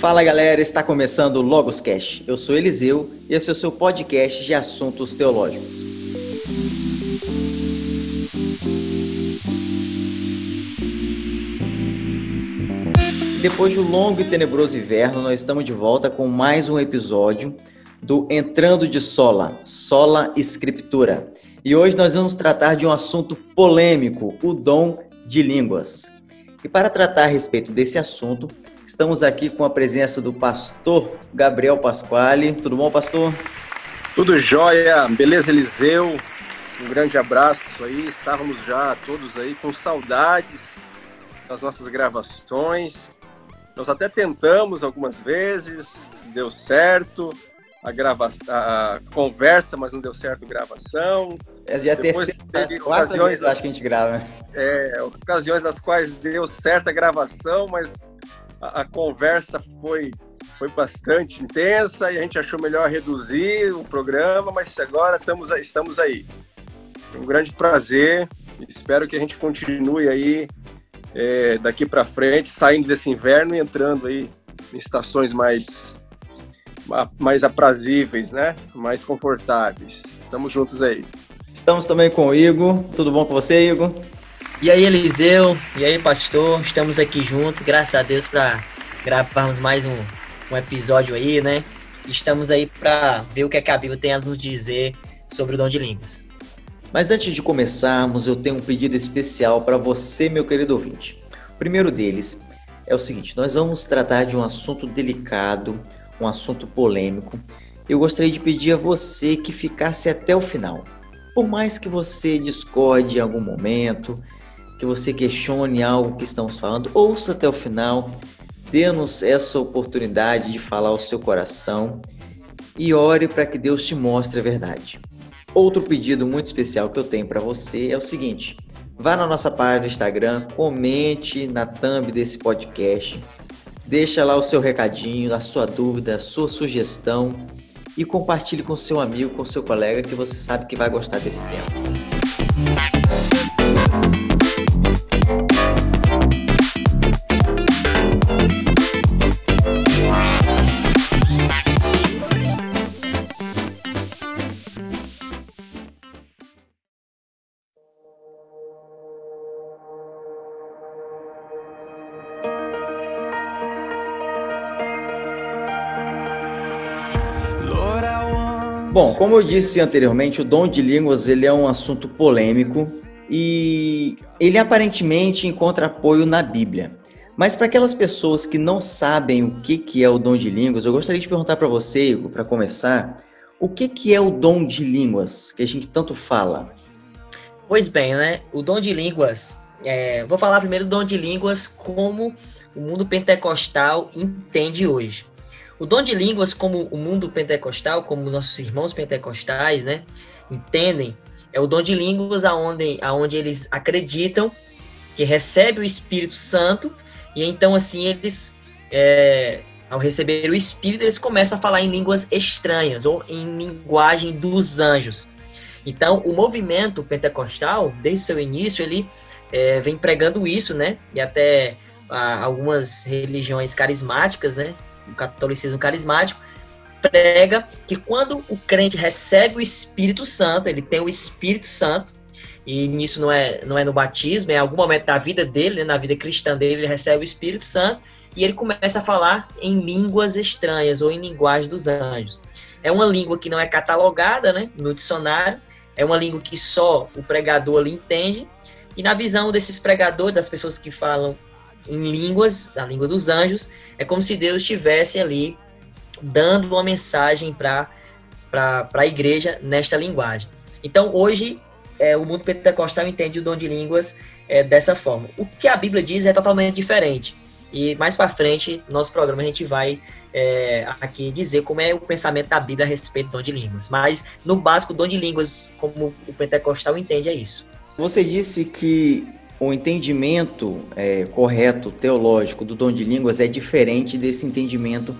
Fala galera, está começando o Logos Cast. Eu sou Eliseu e esse é o seu podcast de assuntos teológicos. Depois de um longo e tenebroso inverno, nós estamos de volta com mais um episódio do Entrando de Sola, Sola Escritura. E hoje nós vamos tratar de um assunto polêmico, o dom de línguas. E para tratar a respeito desse assunto, estamos aqui com a presença do pastor Gabriel Pasquale. Tudo bom, pastor? Tudo jóia, beleza, Eliseu? Um grande abraço aí. Estávamos já todos aí com saudades das nossas gravações. Nós até tentamos algumas vezes, deu certo a gravação, a conversa, mas não deu certo a gravação. É já Depois terceira, teve ocasiões, vezes, acho que a gente grava. É, ocasiões nas quais deu certo a gravação, mas a, conversa foi foi bastante intensa e a gente achou melhor reduzir o programa, mas agora estamos estamos aí. Um grande prazer. Espero que a gente continue aí é, daqui para frente, saindo desse inverno e entrando aí em estações mais mais aprazíveis, né? Mais confortáveis. Estamos juntos aí. Estamos também com o Igor. Tudo bom com você, Igor? E aí, Eliseu? E aí, pastor? Estamos aqui juntos, graças a Deus, para gravarmos mais um, um episódio aí, né? Estamos aí para ver o que, é que a Bíblia tem a nos dizer sobre o dom de línguas. Mas antes de começarmos, eu tenho um pedido especial para você, meu querido ouvinte. O primeiro deles é o seguinte: nós vamos tratar de um assunto delicado, um assunto polêmico. Eu gostaria de pedir a você que ficasse até o final. Por mais que você discorde em algum momento, que você questione algo que estamos falando, ouça até o final, dê-nos essa oportunidade de falar ao seu coração e ore para que Deus te mostre a verdade. Outro pedido muito especial que eu tenho para você é o seguinte: vá na nossa página do Instagram, comente na thumb desse podcast, deixa lá o seu recadinho, a sua dúvida, a sua sugestão e compartilhe com seu amigo, com seu colega que você sabe que vai gostar desse tema. Bom, como eu disse anteriormente, o dom de línguas ele é um assunto polêmico e ele aparentemente encontra apoio na Bíblia. Mas para aquelas pessoas que não sabem o que, que é o dom de línguas, eu gostaria de perguntar para você, Igor, para começar, o que, que é o dom de línguas que a gente tanto fala? Pois bem, né? O dom de línguas, é... vou falar primeiro do dom de línguas como o mundo pentecostal entende hoje. O dom de línguas, como o mundo pentecostal, como nossos irmãos pentecostais, né, entendem, é o dom de línguas aonde, aonde eles acreditam que recebe o Espírito Santo e então assim eles, é, ao receber o Espírito, eles começam a falar em línguas estranhas ou em linguagem dos anjos. Então, o movimento pentecostal, desde seu início, ele é, vem pregando isso, né? E até ah, algumas religiões carismáticas, né? O catolicismo carismático, prega que quando o crente recebe o Espírito Santo, ele tem o Espírito Santo, e nisso não é, não é no batismo, é em algum momento da vida dele, né, na vida cristã dele, ele recebe o Espírito Santo e ele começa a falar em línguas estranhas ou em linguagem dos anjos. É uma língua que não é catalogada né, no dicionário, é uma língua que só o pregador ali entende, e na visão desses pregadores, das pessoas que falam em línguas, a língua dos anjos, é como se Deus estivesse ali dando uma mensagem para a igreja nesta linguagem. Então, hoje, é, o mundo pentecostal entende o dom de línguas é, dessa forma. O que a Bíblia diz é totalmente diferente. E mais para frente, no nosso programa, a gente vai é, aqui dizer como é o pensamento da Bíblia a respeito do dom de línguas. Mas, no básico, o dom de línguas, como o pentecostal entende, é isso. Você disse que o entendimento é, correto teológico do dom de línguas é diferente desse entendimento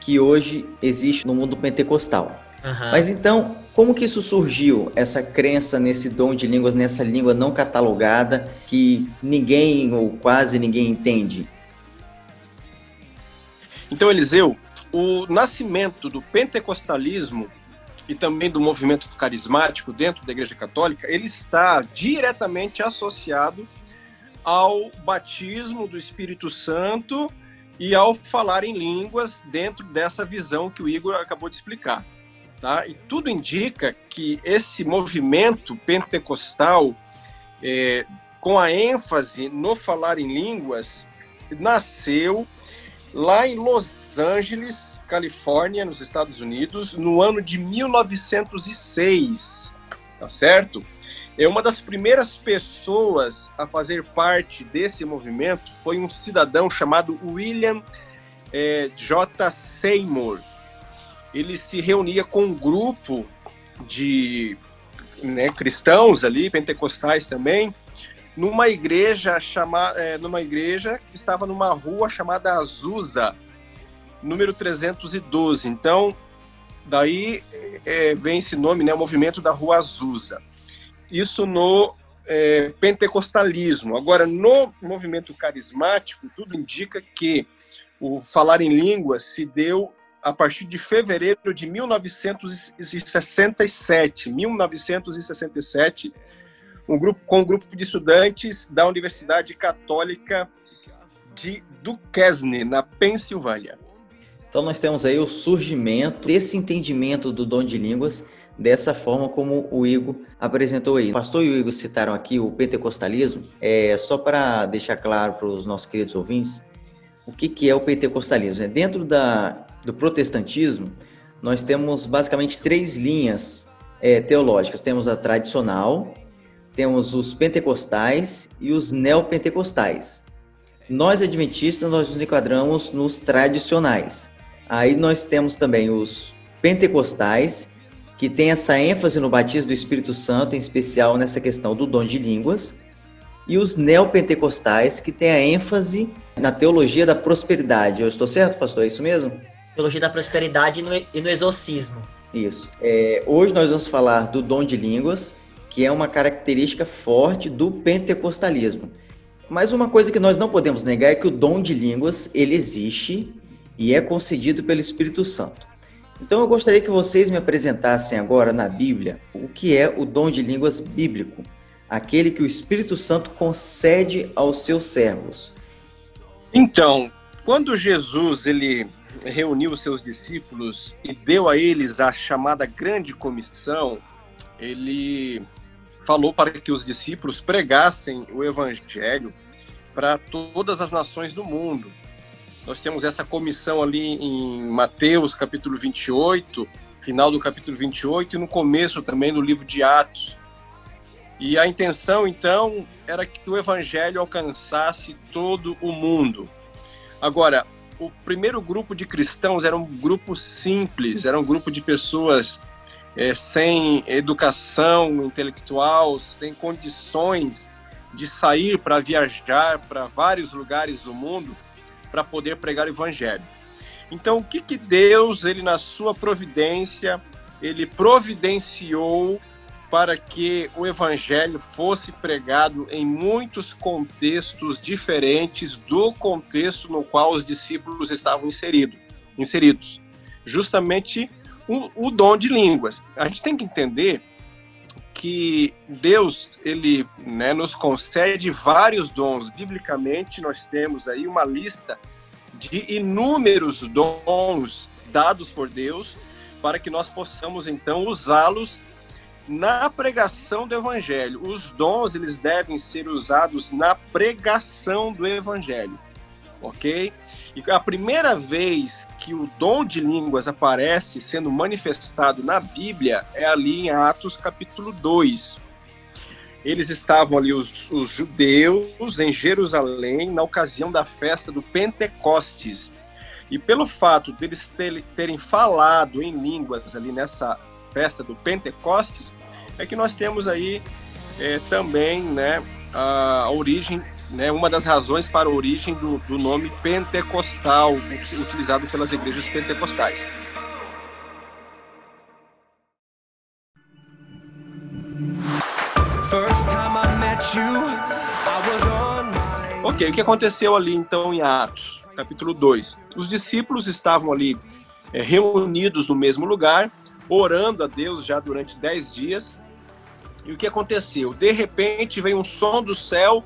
que hoje existe no mundo pentecostal. Uhum. Mas então, como que isso surgiu, essa crença nesse dom de línguas, nessa língua não catalogada que ninguém ou quase ninguém entende? Então, Eliseu, o nascimento do pentecostalismo e também do movimento carismático dentro da Igreja Católica, ele está diretamente associado ao batismo do Espírito Santo e ao falar em línguas dentro dessa visão que o Igor acabou de explicar. Tá? E tudo indica que esse movimento pentecostal, é, com a ênfase no falar em línguas, nasceu lá em Los Angeles, Califórnia, nos Estados Unidos, no ano de 1906, tá certo? É uma das primeiras pessoas a fazer parte desse movimento foi um cidadão chamado William é, J. Seymour. Ele se reunia com um grupo de né, cristãos ali, pentecostais também, numa igreja chamada, é, numa igreja que estava numa rua chamada Azusa, número 312. Então, daí é, vem esse nome, né, o movimento da Rua Azusa. Isso no é, pentecostalismo. Agora, no movimento carismático, tudo indica que o falar em línguas se deu a partir de fevereiro de 1967. 1967 um grupo com um grupo de estudantes da Universidade Católica de Duquesne, na Pensilvânia. Então nós temos aí o surgimento desse entendimento do dom de línguas dessa forma como o Igor apresentou aí. O pastor e o Igor citaram aqui o pentecostalismo. É, só para deixar claro para os nossos queridos ouvintes, o que, que é o pentecostalismo? É, dentro da, do protestantismo, nós temos basicamente três linhas é, teológicas. Temos a tradicional, temos os pentecostais e os neopentecostais. Nós, adventistas, nós nos enquadramos nos tradicionais. Aí nós temos também os pentecostais, que tem essa ênfase no batismo do Espírito Santo, em especial nessa questão do dom de línguas, e os neopentecostais, que tem a ênfase na teologia da prosperidade. Eu estou certo, pastor? É isso mesmo? Teologia da prosperidade e no exorcismo. Isso. É, hoje nós vamos falar do dom de línguas, que é uma característica forte do pentecostalismo. Mas uma coisa que nós não podemos negar é que o dom de línguas ele existe e é concedido pelo Espírito Santo. Então eu gostaria que vocês me apresentassem agora na Bíblia o que é o dom de línguas bíblico, aquele que o Espírito Santo concede aos seus servos. Então, quando Jesus ele reuniu os seus discípulos e deu a eles a chamada grande comissão, ele falou para que os discípulos pregassem o evangelho para todas as nações do mundo. Nós temos essa comissão ali em Mateus, capítulo 28, final do capítulo 28 e no começo também do livro de Atos. E a intenção, então, era que o evangelho alcançasse todo o mundo. Agora, o primeiro grupo de cristãos era um grupo simples, era um grupo de pessoas é, sem educação intelectual, sem condições de sair para viajar para vários lugares do mundo para poder pregar o evangelho. Então, o que, que Deus, ele na sua providência, ele providenciou para que o evangelho fosse pregado em muitos contextos diferentes do contexto no qual os discípulos estavam inserido, inseridos. Justamente o, o dom de línguas. A gente tem que entender que Deus ele né, nos concede vários dons. Biblicamente, nós temos aí uma lista de inúmeros dons dados por Deus para que nós possamos então usá-los na pregação do evangelho. Os dons eles devem ser usados na pregação do evangelho, ok? E a primeira vez que o dom de línguas aparece sendo manifestado na Bíblia é ali em Atos capítulo 2. Eles estavam ali, os, os judeus, em Jerusalém, na ocasião da festa do Pentecostes. E pelo fato deles terem falado em línguas ali nessa festa do Pentecostes, é que nós temos aí é, também né, a origem, né, uma das razões para a origem do, do nome pentecostal, utilizado pelas igrejas pentecostais. Ok, o que aconteceu ali então em Atos? capítulo 2. Os discípulos estavam ali é, reunidos no mesmo lugar, orando a Deus já durante dez dias. E o que aconteceu? De repente veio um som do céu,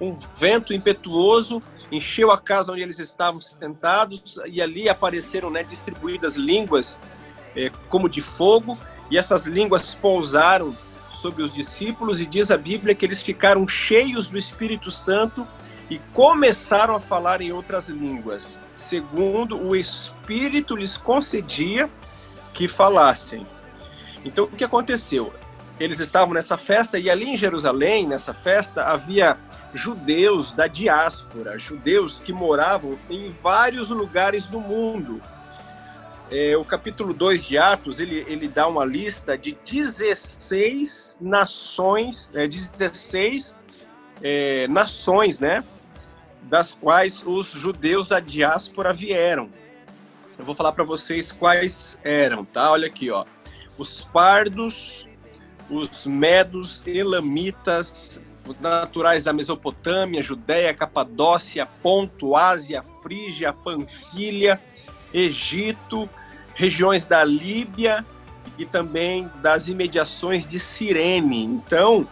um vento impetuoso, encheu a casa onde eles estavam sentados, e ali apareceram né, distribuídas línguas é, como de fogo, e essas línguas pousaram sobre os discípulos, e diz a Bíblia que eles ficaram cheios do Espírito Santo e começaram a falar em outras línguas, segundo o Espírito lhes concedia que falassem. Então, o que aconteceu? Eles estavam nessa festa e ali em Jerusalém, nessa festa, havia judeus da diáspora, judeus que moravam em vários lugares do mundo. É, o capítulo 2 de Atos, ele, ele dá uma lista de 16 nações, é, 16 é, nações, né? Das quais os judeus da diáspora vieram. Eu vou falar para vocês quais eram, tá? Olha aqui, ó. Os pardos, os medos, elamitas, naturais da Mesopotâmia, Judéia, Capadócia, Ponto, Ásia, Frígia, Panfilha, Egito, regiões da Líbia e também das imediações de Cirene. Então,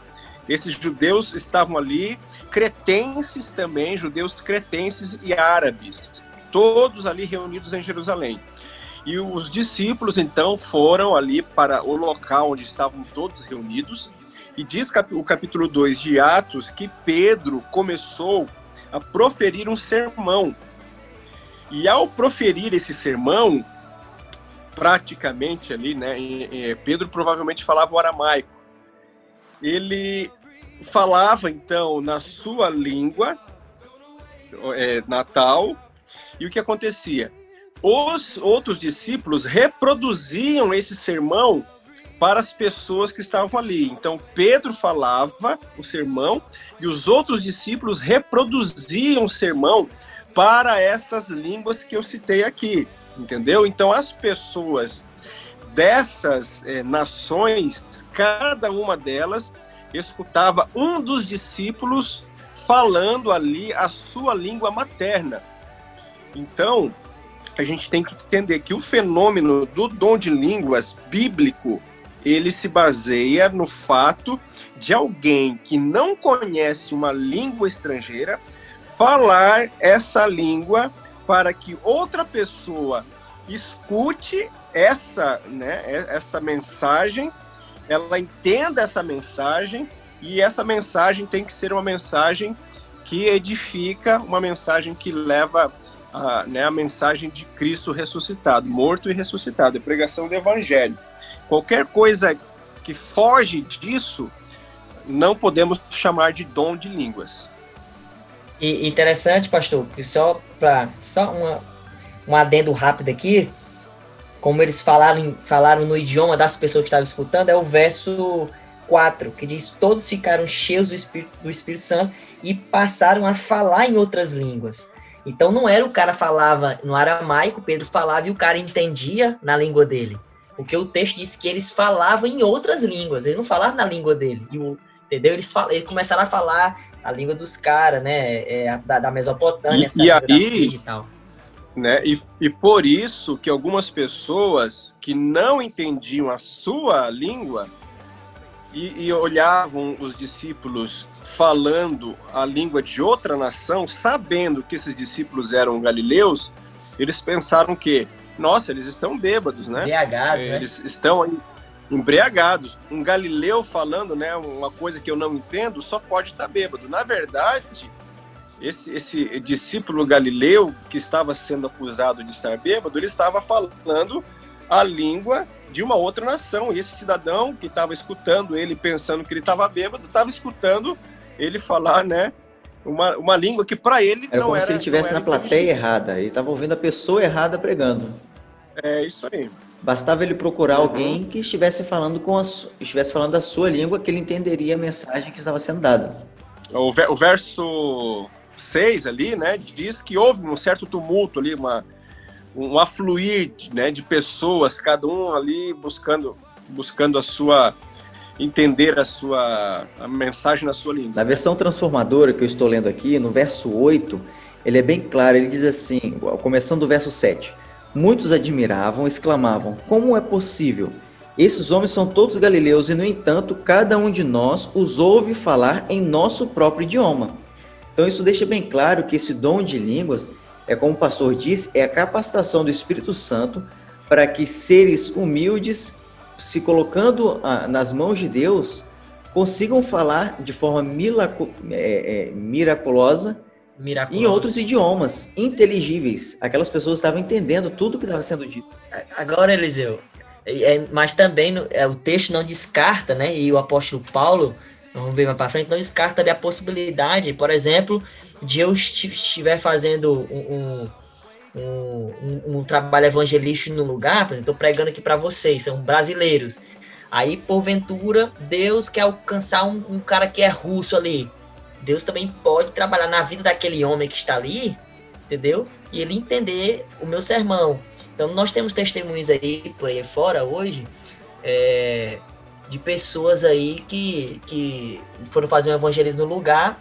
esses judeus estavam ali, cretenses também, judeus cretenses e árabes, todos ali reunidos em Jerusalém. E os discípulos então foram ali para o local onde estavam todos reunidos. E diz o capítulo 2 de Atos que Pedro começou a proferir um sermão. E ao proferir esse sermão, praticamente ali, né, Pedro provavelmente falava o aramaico. Ele falava então na sua língua é, natal, e o que acontecia? Os outros discípulos reproduziam esse sermão para as pessoas que estavam ali. Então, Pedro falava o sermão e os outros discípulos reproduziam o sermão para essas línguas que eu citei aqui, entendeu? Então, as pessoas dessas é, nações, cada uma delas escutava um dos discípulos falando ali a sua língua materna. Então, a gente tem que entender que o fenômeno do dom de línguas bíblico, ele se baseia no fato de alguém que não conhece uma língua estrangeira falar essa língua para que outra pessoa escute essa, né, essa mensagem ela entenda essa mensagem e essa mensagem tem que ser uma mensagem que edifica, uma mensagem que leva a, né, a mensagem de Cristo ressuscitado, morto e ressuscitado, a pregação do Evangelho. Qualquer coisa que foge disso, não podemos chamar de dom de línguas. E interessante, pastor, que só para só uma, um adendo rápido aqui, como eles falaram, falaram no idioma das pessoas que estavam escutando, é o verso 4, que diz: Todos ficaram cheios do Espírito, do Espírito Santo e passaram a falar em outras línguas. Então não era o cara falava no aramaico, Pedro falava e o cara entendia na língua dele. Porque o texto diz que eles falavam em outras línguas, eles não falavam na língua dele. E o, entendeu? Eles, fal, eles começaram a falar a língua dos caras, né? É, da, da Mesopotâmia, e, e aí, e tal né? E, e por isso que algumas pessoas que não entendiam a sua língua e, e olhavam os discípulos falando a língua de outra nação, sabendo que esses discípulos eram galileus, eles pensaram que, nossa, eles estão bêbados, né? Embriagados, né? Eles estão embriagados. Um galileu falando, né, uma coisa que eu não entendo, só pode estar bêbado. Na verdade, esse, esse discípulo galileu que estava sendo acusado de estar bêbado, ele estava falando a língua de uma outra nação. E esse cidadão que estava escutando ele, pensando que ele estava bêbado, estava escutando ele falar, né? Uma, uma língua que para ele era não como era. se ele estivesse na plateia errada. Ele estava ouvindo a pessoa errada pregando. É isso aí. Bastava ele procurar uhum. alguém que estivesse falando com a, estivesse falando a sua língua que ele entenderia a mensagem que estava sendo dada. O, o verso 6 ali, né, diz que houve um certo tumulto ali, uma, um afluir né, de pessoas, cada um ali buscando, buscando a sua entender a sua a mensagem na sua língua. Na versão transformadora que eu estou lendo aqui, no verso 8, ele é bem claro, ele diz assim, começando do verso 7. Muitos admiravam, exclamavam: Como é possível? Esses homens são todos galileus e, no entanto, cada um de nós os ouve falar em nosso próprio idioma. Então, isso deixa bem claro que esse dom de línguas é, como o pastor disse, é a capacitação do Espírito Santo para que seres humildes, se colocando ah, nas mãos de Deus, consigam falar de forma é, é, miraculosa em outros idiomas inteligíveis. Aquelas pessoas estavam entendendo tudo que estava sendo dito. Agora, Eliseu, é, mas também o texto não descarta, né? E o apóstolo Paulo, vamos ver mais para frente, não descarta a possibilidade, por exemplo, de eu estiver fazendo um, um, um, um trabalho evangelístico no lugar, por exemplo, estou pregando aqui para vocês, são brasileiros. Aí, porventura, Deus quer alcançar um, um cara que é russo ali. Deus também pode trabalhar na vida daquele homem que está ali, entendeu? E ele entender o meu sermão. Então, nós temos testemunhos aí por aí fora hoje é, de pessoas aí que, que foram fazer um evangelismo no lugar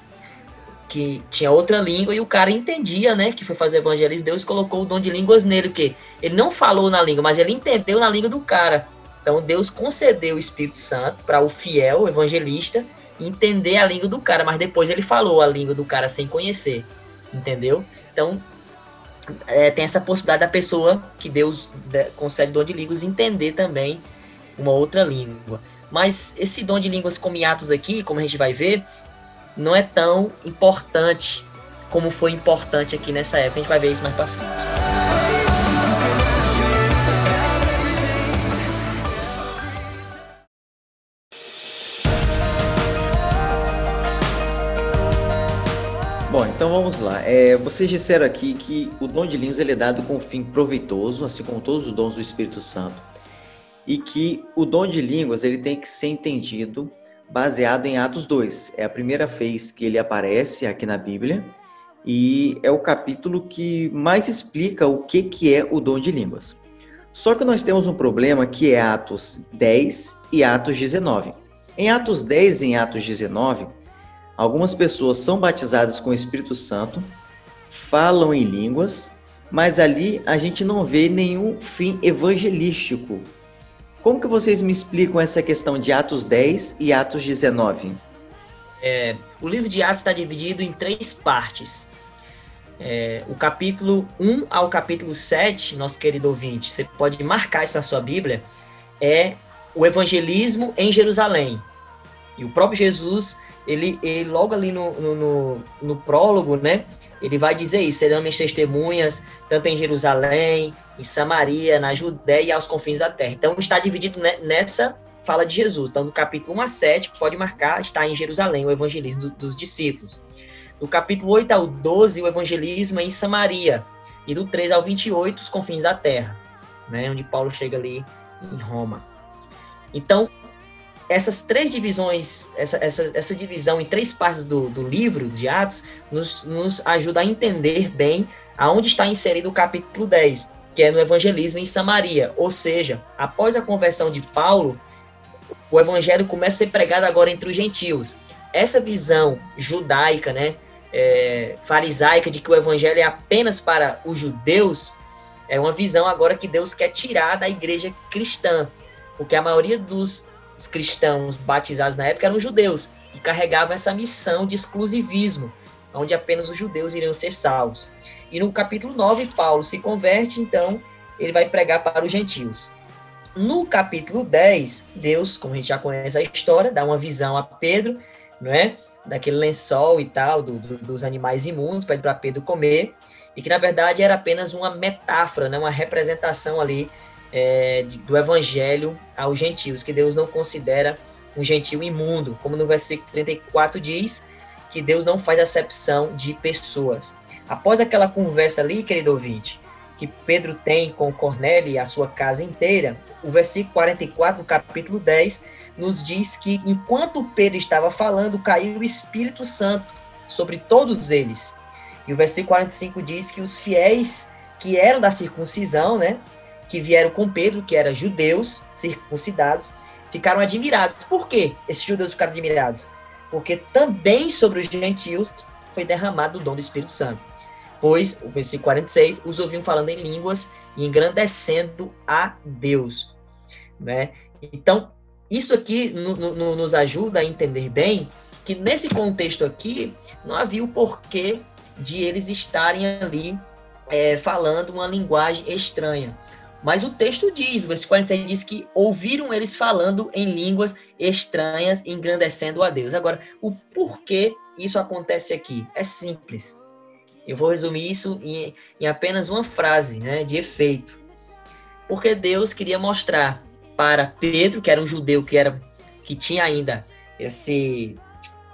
que tinha outra língua e o cara entendia, né, que foi fazer evangelismo. Deus colocou o dom de línguas nele, que ele não falou na língua, mas ele entendeu na língua do cara. Então, Deus concedeu o Espírito Santo para o fiel, o evangelista, entender a língua do cara, mas depois ele falou a língua do cara sem conhecer, entendeu? Então, é, tem essa possibilidade da pessoa que Deus concede dom de línguas entender também uma outra língua. Mas esse dom de línguas como hiatos aqui, como a gente vai ver, não é tão importante como foi importante aqui nessa época. A gente vai ver isso mais para frente. Bom, então vamos lá. É, vocês disseram aqui que o dom de línguas ele é dado com um fim proveitoso, assim como todos os dons do Espírito Santo, e que o dom de línguas ele tem que ser entendido baseado em Atos 2. É a primeira vez que ele aparece aqui na Bíblia e é o capítulo que mais explica o que, que é o dom de línguas. Só que nós temos um problema que é Atos 10 e Atos 19. Em Atos 10 e em Atos 19, Algumas pessoas são batizadas com o Espírito Santo, falam em línguas, mas ali a gente não vê nenhum fim evangelístico. Como que vocês me explicam essa questão de Atos 10 e Atos 19? É, o livro de Atos está dividido em três partes. É, o capítulo 1 ao capítulo 7, nosso querido ouvinte, você pode marcar isso na sua Bíblia, é o evangelismo em Jerusalém. E o próprio Jesus ele, ele logo ali no, no, no, no prólogo, né? Ele vai dizer isso: serão minhas testemunhas, tanto em Jerusalém, em Samaria, na Judéia e aos confins da terra. Então está dividido nessa fala de Jesus. Então, no capítulo 1 a 7, pode marcar, está em Jerusalém, o evangelismo do, dos discípulos. Do capítulo 8 ao 12, o evangelismo é em Samaria. E do 3 ao 28, os confins da terra, né? Onde Paulo chega ali em Roma. Então, essas três divisões, essa, essa, essa divisão em três partes do, do livro de Atos, nos, nos ajuda a entender bem aonde está inserido o capítulo 10, que é no evangelismo em Samaria. Ou seja, após a conversão de Paulo, o evangelho começa a ser pregado agora entre os gentios. Essa visão judaica, né, é, farisaica, de que o evangelho é apenas para os judeus, é uma visão agora que Deus quer tirar da igreja cristã, porque a maioria dos os cristãos batizados na época eram judeus e carregavam essa missão de exclusivismo, onde apenas os judeus iriam ser salvos. E no capítulo 9, Paulo se converte, então ele vai pregar para os gentios. No capítulo 10, Deus, como a gente já conhece a história, dá uma visão a Pedro, não é? Daquele lençol e tal, do, do, dos animais imundos, para Pedro comer, e que na verdade era apenas uma metáfora, né? uma representação ali é, do evangelho aos gentios, que Deus não considera um gentio imundo, como no versículo 34 diz, que Deus não faz acepção de pessoas. Após aquela conversa ali, querido ouvinte, que Pedro tem com Cornélio e a sua casa inteira, o versículo 44 do capítulo 10 nos diz que enquanto Pedro estava falando, caiu o Espírito Santo sobre todos eles. E o versículo 45 diz que os fiéis que eram da circuncisão, né, que vieram com Pedro, que eram judeus circuncidados, ficaram admirados. Por que esses judeus ficaram admirados? Porque também sobre os gentios foi derramado o dom do Espírito Santo. pois, o versículo 46, os ouviam falando em línguas e engrandecendo a Deus. Né? Então, isso aqui no, no, nos ajuda a entender bem que nesse contexto aqui não havia o porquê de eles estarem ali é, falando uma linguagem estranha. Mas o texto diz, o versículo 46 diz que ouviram eles falando em línguas estranhas, engrandecendo a Deus. Agora, o porquê isso acontece aqui? É simples. Eu vou resumir isso em, em apenas uma frase né, de efeito. Porque Deus queria mostrar para Pedro, que era um judeu que, era, que tinha ainda esse,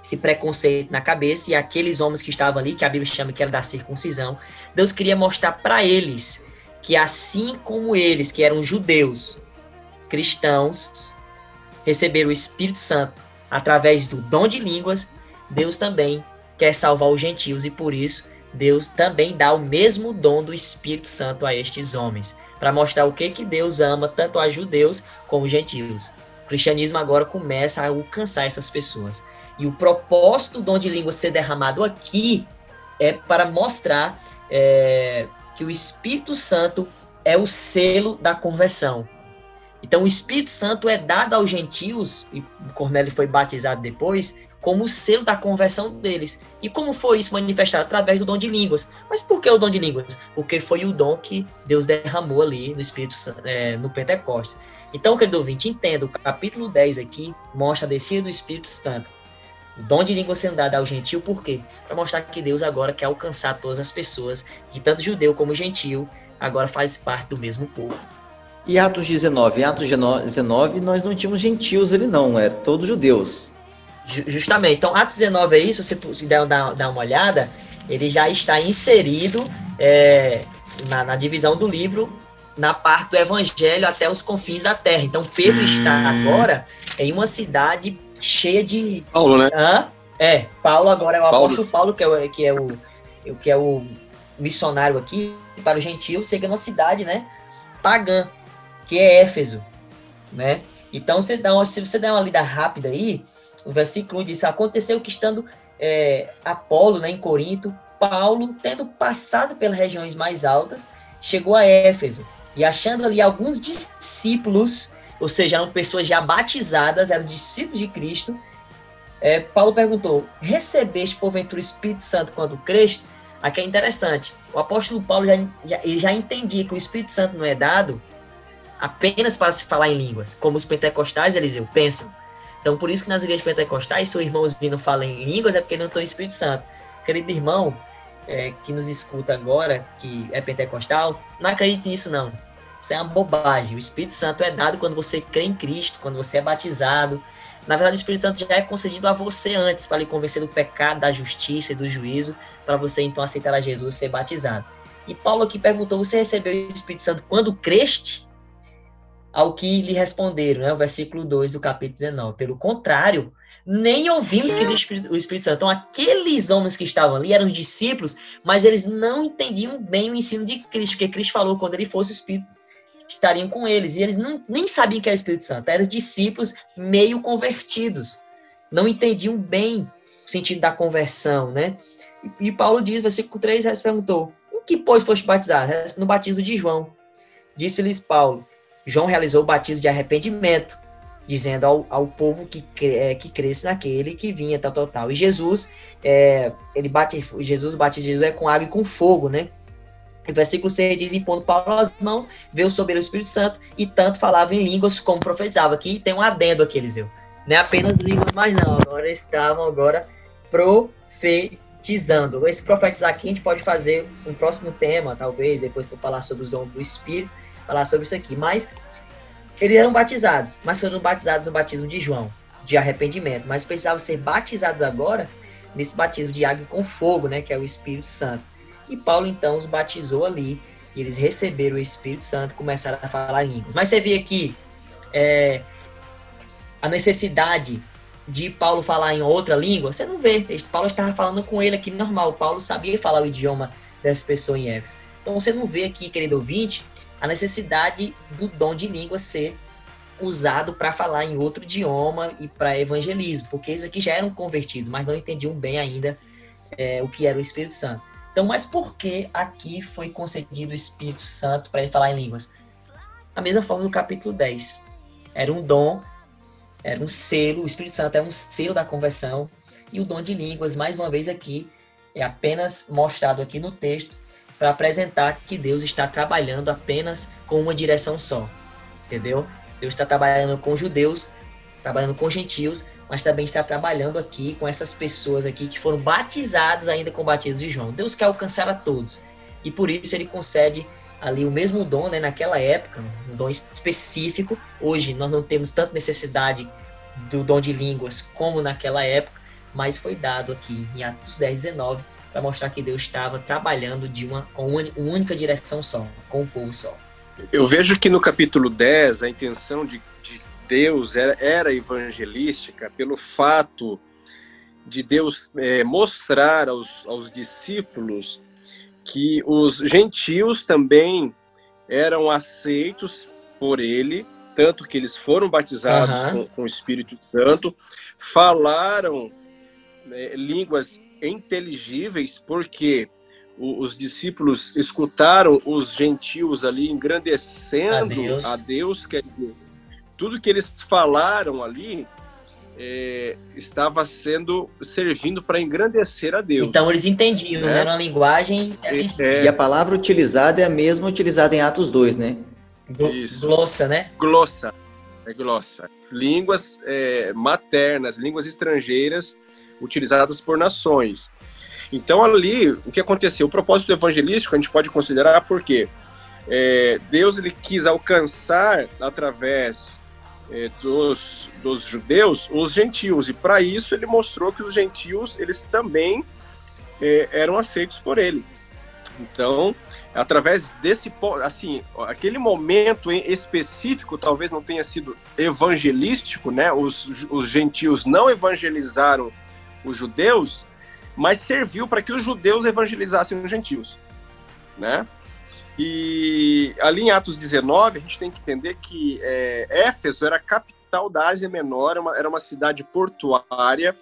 esse preconceito na cabeça, e aqueles homens que estavam ali, que a Bíblia chama que era da circuncisão, Deus queria mostrar para eles que assim como eles, que eram judeus, cristãos, receberam o Espírito Santo através do dom de línguas, Deus também quer salvar os gentios e por isso Deus também dá o mesmo dom do Espírito Santo a estes homens, para mostrar o que que Deus ama tanto a judeus como os gentios. O cristianismo agora começa a alcançar essas pessoas. E o propósito do dom de língua ser derramado aqui é para mostrar é, que o Espírito Santo é o selo da conversão. Então, o Espírito Santo é dado aos gentios, e Cornélio foi batizado depois, como o selo da conversão deles. E como foi isso manifestado? Através do dom de línguas. Mas por que o dom de línguas? Porque foi o dom que Deus derramou ali no Espírito é, no Pentecostes. Então, querido ouvinte, entenda, o capítulo 10 aqui mostra a descida do Espírito Santo. O dom de língua sendo dado ao gentil, por quê? Para mostrar que Deus agora quer alcançar todas as pessoas, que tanto judeu como gentil agora faz parte do mesmo povo. E Atos 19? Em Atos 19 nós não tínhamos gentios ali não, é todos judeus. Justamente. Então, Atos 19 aí, se você puder dar, dar uma olhada, ele já está inserido é, na, na, divisão do livro, na parte do evangelho até os confins da terra. Então, Pedro hum. está agora em uma cidade cheia de. Paulo, né? Hã? É, Paulo agora é o Paulo. apóstolo Paulo, que é o, que é o, que é o missionário aqui para o gentil, chega numa cidade, né, pagã, que é Éfeso, né? Então, você dá uma, se você der uma lida rápida aí, o versículo 1 diz: Aconteceu que estando é, Apolo né, em Corinto, Paulo, tendo passado pelas regiões mais altas, chegou a Éfeso e achando ali alguns discípulos ou seja, eram pessoas já batizadas, eram discípulos de Cristo. É, Paulo perguntou: recebeste porventura o Espírito Santo quando creste? Aqui é interessante. O apóstolo Paulo já, já, ele já entendia que o Espírito Santo não é dado apenas para se falar em línguas, como os pentecostais, Eliseu, pensam. Então, por isso que nas igrejas pentecostais, se o irmãozinho não fala em línguas, é porque não tem o Espírito Santo. Querido irmão é, que nos escuta agora, que é pentecostal, não acredite nisso, não. Isso é uma bobagem. O Espírito Santo é dado quando você crê em Cristo, quando você é batizado. Na verdade, o Espírito Santo já é concedido a você antes, para lhe convencer do pecado, da justiça e do juízo, para você então aceitar a Jesus e ser batizado. E Paulo aqui perguntou: Você recebeu o Espírito Santo quando creste? Ao que lhe responderam, né? O versículo 2 do capítulo 19. Pelo contrário, nem ouvimos que existe o Espírito Santo. Então, aqueles homens que estavam ali eram os discípulos, mas eles não entendiam bem o ensino de Cristo, porque Cristo falou quando ele fosse o Espírito estariam com eles. E eles não, nem sabiam que era Espírito Santo, eram discípulos meio convertidos. Não entendiam bem o sentido da conversão, né? E, e Paulo diz, versículo 3, Jesus perguntou, em que, pois, foste batizado? No batismo de João. Disse-lhes Paulo, João realizou o batismo de arrependimento, dizendo ao, ao povo que, é, que cresce naquele que vinha, tal, tal, tal. E Jesus, é, ele bate, Jesus, o batismo de Jesus é com água e com fogo, né? Versículo 6 diz: Impondo Paulo as mãos, veio sobre o Espírito Santo e tanto falava em línguas como profetizava. Aqui tem um adendo aqui, Eliseu. Não é apenas línguas, mas não. Agora estavam agora profetizando. Esse profetizar aqui a gente pode fazer um próximo tema, talvez, depois for falar sobre os dons do Espírito, falar sobre isso aqui. Mas eles eram batizados, mas foram batizados no batismo de João, de arrependimento. Mas precisavam ser batizados agora nesse batismo de água com fogo, né? Que é o Espírito Santo. E Paulo então os batizou ali, e eles receberam o Espírito Santo e começaram a falar línguas. Mas você vê aqui é, a necessidade de Paulo falar em outra língua, você não vê. Paulo estava falando com ele aqui normal. Paulo sabia falar o idioma dessa pessoa em Éfeso. Então você não vê aqui, querido ouvinte, a necessidade do dom de língua ser usado para falar em outro idioma e para evangelismo, porque eles aqui já eram convertidos, mas não entendiam bem ainda é, o que era o Espírito Santo. Então, mas por que aqui foi concedido o Espírito Santo para ele falar em línguas? A mesma forma no capítulo 10. Era um dom, era um selo, o Espírito Santo é um selo da conversão, e o dom de línguas, mais uma vez aqui, é apenas mostrado aqui no texto para apresentar que Deus está trabalhando apenas com uma direção só. Entendeu? Deus está trabalhando com judeus, trabalhando com gentios, mas também está trabalhando aqui com essas pessoas aqui que foram batizados ainda com o batismo de João. Deus quer alcançar a todos. E por isso ele concede ali o mesmo dom, né, naquela época, um dom específico. Hoje nós não temos tanta necessidade do dom de línguas como naquela época, mas foi dado aqui em Atos 10, 19, para mostrar que Deus estava trabalhando de uma, com uma única direção só, com o povo só. Eu vejo que no capítulo 10 a intenção de Deus era, era evangelística pelo fato de Deus é, mostrar aos, aos discípulos que os gentios também eram aceitos por ele, tanto que eles foram batizados uhum. com, com, o Espírito Santo, falaram né, línguas inteligíveis, porque os discípulos escutaram os gentios ali engrandecendo a Deus, a Deus quer dizer, tudo que eles falaram ali é, estava sendo servindo para engrandecer a Deus. Então eles entendiam, né? Era uma linguagem. É, e a palavra utilizada é a mesma utilizada em Atos 2, né? Isso. Glossa, né? Glossa. É glossa. Línguas é, maternas, línguas estrangeiras utilizadas por nações. Então ali, o que aconteceu? O propósito evangelístico a gente pode considerar porque é, Deus ele quis alcançar através é, dos, dos judeus os gentios. E para isso ele mostrou que os gentios eles também é, eram aceitos por ele. Então através desse assim aquele momento específico talvez não tenha sido evangelístico né? Os, os gentios não evangelizaram os judeus mas serviu para que os judeus evangelizassem os gentios né e ali em Atos 19, a gente tem que entender que é, Éfeso era a capital da Ásia Menor, uma, era uma cidade portuária,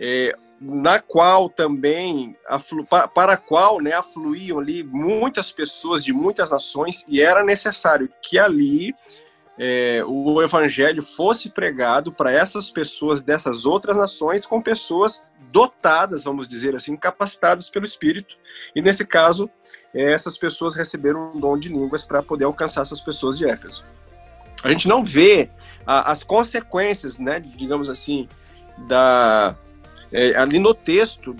é, na qual também, aflu, para, para a qual né, afluíam ali muitas pessoas de muitas nações, e era necessário que ali é, o evangelho fosse pregado para essas pessoas dessas outras nações com pessoas dotadas, vamos dizer assim, capacitadas pelo Espírito. E nesse caso, é, essas pessoas receberam um dom de línguas para poder alcançar essas pessoas de Éfeso. A gente não vê a, as consequências, né, digamos assim, da, é, ali no texto,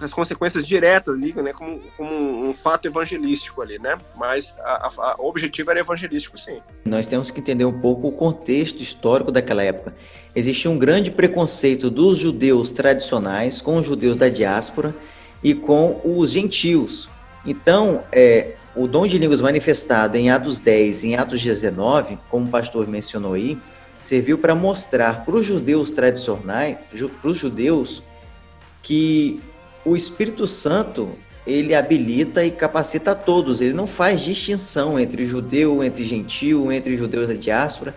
as consequências diretas ali, né, como, como um, fato evangelístico ali, né? Mas a, a, o objetivo era evangelístico, sim. Nós temos que entender um pouco o contexto histórico daquela época. Existia um grande preconceito dos judeus tradicionais com os judeus da diáspora e com os gentios. Então, é, o dom de línguas manifestado em Atos 10 e em Atos 19, como o pastor mencionou aí, serviu para mostrar para os judeus tradicionais, para os judeus, que o Espírito Santo ele habilita e capacita a todos. Ele não faz distinção entre judeu, entre gentil, entre judeus da diáspora.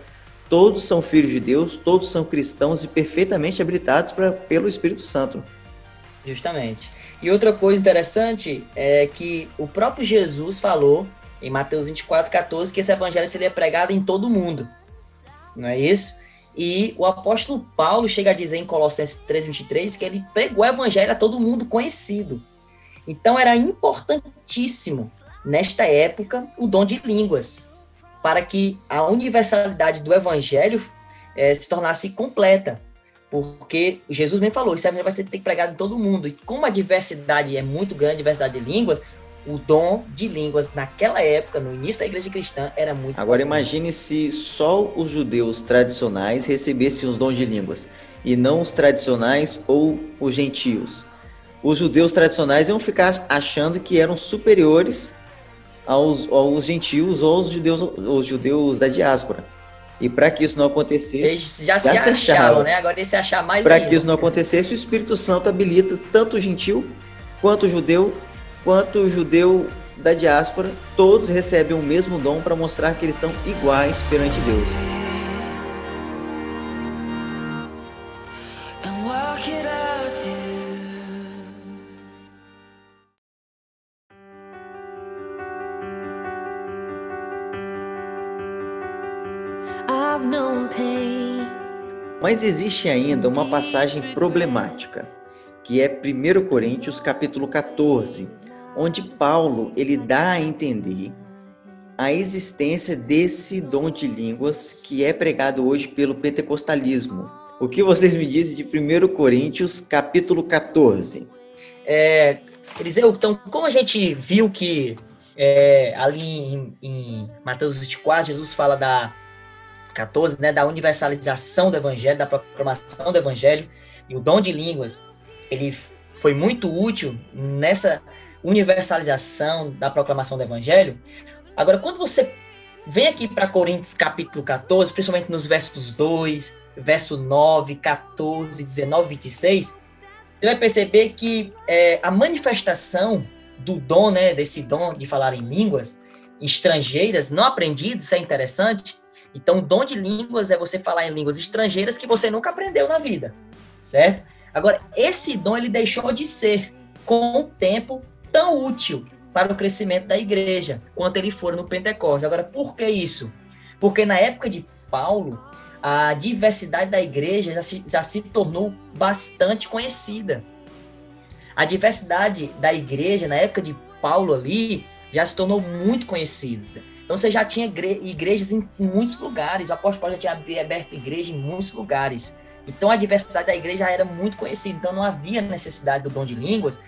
Todos são filhos de Deus, todos são cristãos e perfeitamente habilitados pra, pelo Espírito Santo. Justamente. E outra coisa interessante é que o próprio Jesus falou em Mateus 24, 14 que esse evangelho seria pregado em todo o mundo. Não é isso? E o apóstolo Paulo chega a dizer em Colossenses 3:23 que ele pregou o evangelho a todo mundo conhecido. Então era importantíssimo nesta época o dom de línguas para que a universalidade do evangelho é, se tornasse completa. Porque Jesus mesmo falou, isso vai ter que pregar em todo mundo. E como a diversidade é muito grande, a diversidade de línguas, o dom de línguas naquela época, no início da igreja cristã, era muito Agora imagine se só os judeus tradicionais recebessem os dons de línguas, e não os tradicionais ou os gentios. Os judeus tradicionais iam ficar achando que eram superiores aos, aos gentios ou aos judeus, os judeus da diáspora. E para que isso não acontecesse, eles já, já se acharam, né? Agora esse achar mais Para que isso não acontecesse, o Espírito Santo habilita tanto o gentil quanto o judeu, quanto o judeu da diáspora, todos recebem o mesmo dom para mostrar que eles são iguais perante Deus. Mas existe ainda uma passagem problemática, que é 1 Coríntios capítulo 14, onde Paulo ele dá a entender a existência desse dom de línguas que é pregado hoje pelo pentecostalismo. O que vocês me dizem de 1 Coríntios, capítulo 14? É, Eliseu, então, como a gente viu que é, ali em, em Mateus 24, Jesus fala da 14, né, da universalização do evangelho, da proclamação do evangelho, e o dom de línguas, ele foi muito útil nessa universalização da proclamação do evangelho. Agora, quando você vem aqui para Coríntios capítulo 14, principalmente nos versos 2, verso 9, 14, 19, 26, você vai perceber que é, a manifestação do dom, né, desse dom de falar em línguas estrangeiras, não aprendidas, isso é interessante. Então, dom de línguas é você falar em línguas estrangeiras que você nunca aprendeu na vida, certo? Agora, esse dom ele deixou de ser, com o tempo, tão útil para o crescimento da igreja quanto ele for no Pentecostes. Agora, por que isso? Porque na época de Paulo, a diversidade da igreja já se, já se tornou bastante conhecida. A diversidade da igreja, na época de Paulo ali, já se tornou muito conhecida. Então você já tinha igrejas em muitos lugares, o apóstolo Paulo já tinha aberto igreja em muitos lugares. Então a diversidade da igreja era muito conhecida, então não havia necessidade do dom de línguas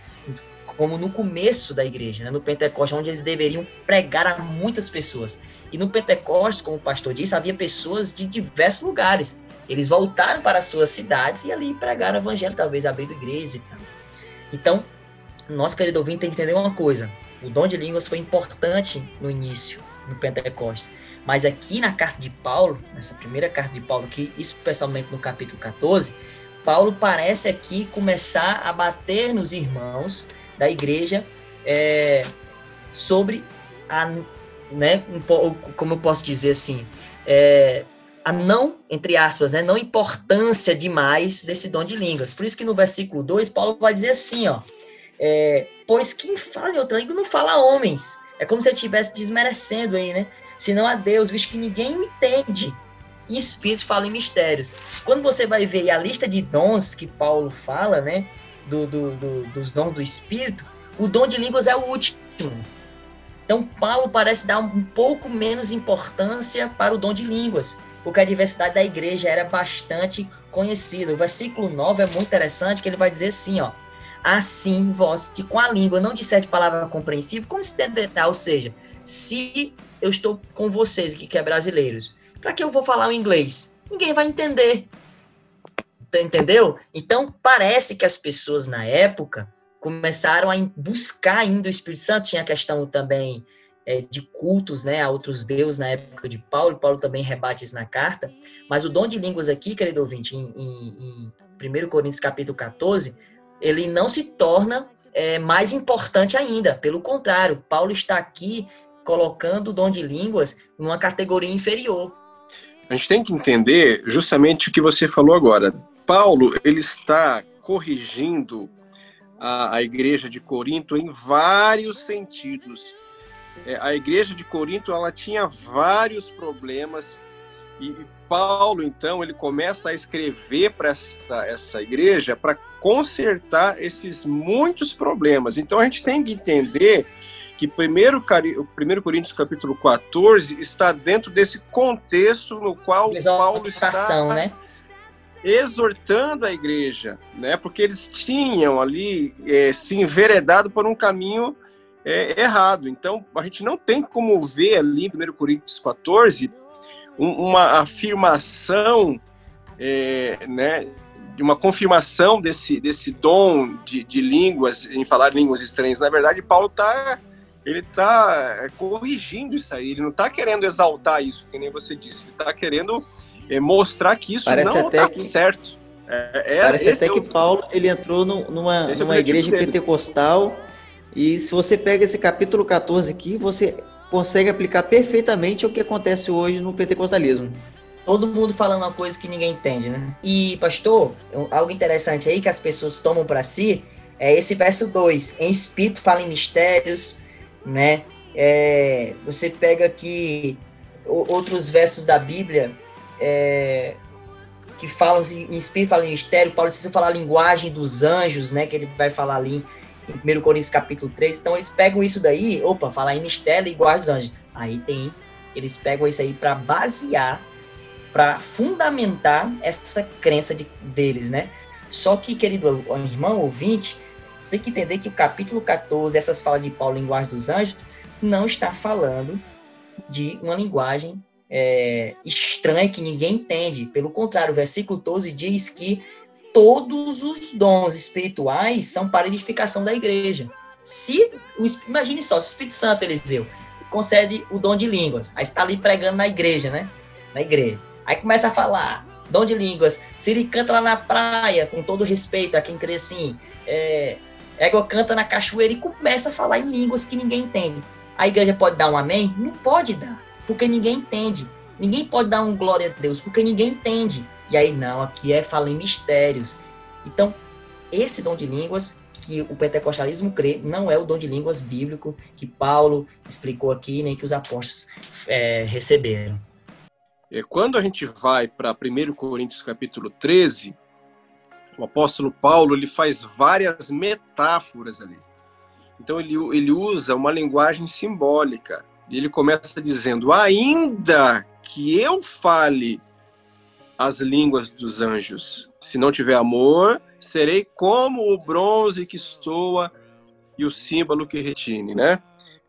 como no começo da igreja, né, no Pentecostes, onde eles deveriam pregar a muitas pessoas. E no Pentecostes, como o pastor disse, havia pessoas de diversos lugares. Eles voltaram para as suas cidades e ali pregaram o evangelho, talvez abrindo igrejas e tal. Então, nosso querido ouvinte tem que entender uma coisa: o dom de línguas foi importante no início, no Pentecostes. Mas aqui na carta de Paulo, nessa primeira carta de Paulo, aqui, especialmente no capítulo 14, Paulo parece aqui começar a bater nos irmãos da igreja é, sobre a, né, como eu posso dizer assim, é, a não, entre aspas, né, não importância demais desse dom de línguas. Por isso que no versículo 2, Paulo vai dizer assim, ó, é, pois quem fala em outra língua não fala homens. É como se ele estivesse desmerecendo aí, né? Senão a Deus, visto que ninguém o entende. E Espírito fala em mistérios. Quando você vai ver a lista de dons que Paulo fala, né? do, do, do, dos dons do Espírito, o dom de línguas é o último. Então, Paulo parece dar um pouco menos importância para o dom de línguas, porque a diversidade da igreja era bastante conhecida. O versículo 9 é muito interessante, que ele vai dizer assim, ó, assim vós, se com a língua não disser de palavra compreensível, como se entenderá? Ou seja, se eu estou com vocês aqui, que é brasileiros, para que eu vou falar o inglês? Ninguém vai entender. Entendeu? Então, parece que as pessoas na época começaram a buscar ainda o Espírito Santo. Tinha a questão também é, de cultos né, a outros deuses na época de Paulo. Paulo também rebate isso na carta. Mas o dom de línguas aqui, querido ouvinte, em, em, em 1 Coríntios capítulo 14, ele não se torna é, mais importante ainda. Pelo contrário, Paulo está aqui colocando o dom de línguas numa categoria inferior. A gente tem que entender justamente o que você falou agora. Paulo ele está corrigindo a, a igreja de Corinto em vários sentidos. É, a igreja de Corinto ela tinha vários problemas e Paulo então ele começa a escrever para essa, essa igreja para consertar esses muitos problemas. Então a gente tem que entender que primeiro, o 1 Coríntios capítulo 14 está dentro desse contexto no qual Paulo está né? exortando a igreja, né? Porque eles tinham ali é, se enveredado por um caminho é, errado. Então, a gente não tem como ver ali em 1 Coríntios 14 um, uma afirmação, é, né? De uma confirmação desse, desse dom de, de línguas, em falar línguas estranhas. Na verdade, Paulo está ele está é, corrigindo isso aí, ele não está querendo exaltar isso, que nem você disse, ele está querendo é, mostrar que isso parece não está certo. É, é, parece até é que Paulo ele entrou no, numa, é numa igreja dele. pentecostal e se você pega esse capítulo 14 aqui, você consegue aplicar perfeitamente o que acontece hoje no pentecostalismo. Todo mundo falando uma coisa que ninguém entende, né? E, pastor, algo interessante aí que as pessoas tomam para si é esse verso 2. Em espírito fala em mistérios, né? É, você pega aqui outros versos da Bíblia é, que falam em espírito, falam em mistério, Paulo precisa falar a linguagem dos anjos, né? Que ele vai falar ali em 1 Coríntios capítulo 3. Então eles pegam isso daí, opa, falar em mistério e linguagem dos anjos. Aí tem, eles pegam isso aí para basear, para fundamentar essa crença de, deles, né? Só que, querido irmão ouvinte, você tem que entender que o capítulo 14, essas falas de Paulo, linguagem dos anjos, não está falando de uma linguagem é, estranha que ninguém entende. Pelo contrário, o versículo 12 diz que todos os dons espirituais são para edificação da igreja. Se o, imagine só, o Espírito Santo, Eliseu, concede o dom de línguas, aí está ali pregando na igreja, né? Na igreja. Aí começa a falar, dom de línguas. Se ele canta lá na praia, com todo respeito a quem crê assim, é, Ego canta na cachoeira e começa a falar em línguas que ninguém entende. A igreja pode dar um amém? Não pode dar, porque ninguém entende. Ninguém pode dar um glória a Deus, porque ninguém entende. E aí, não, aqui é fala em mistérios. Então, esse dom de línguas que o pentecostalismo crê não é o dom de línguas bíblico que Paulo explicou aqui, nem que os apóstolos é, receberam. Quando a gente vai para 1 Coríntios capítulo 13, o apóstolo Paulo ele faz várias metáforas ali. Então ele, ele usa uma linguagem simbólica. E ele começa dizendo: ainda que eu fale as línguas dos anjos, se não tiver amor, serei como o bronze que soa e o símbolo que retine, né?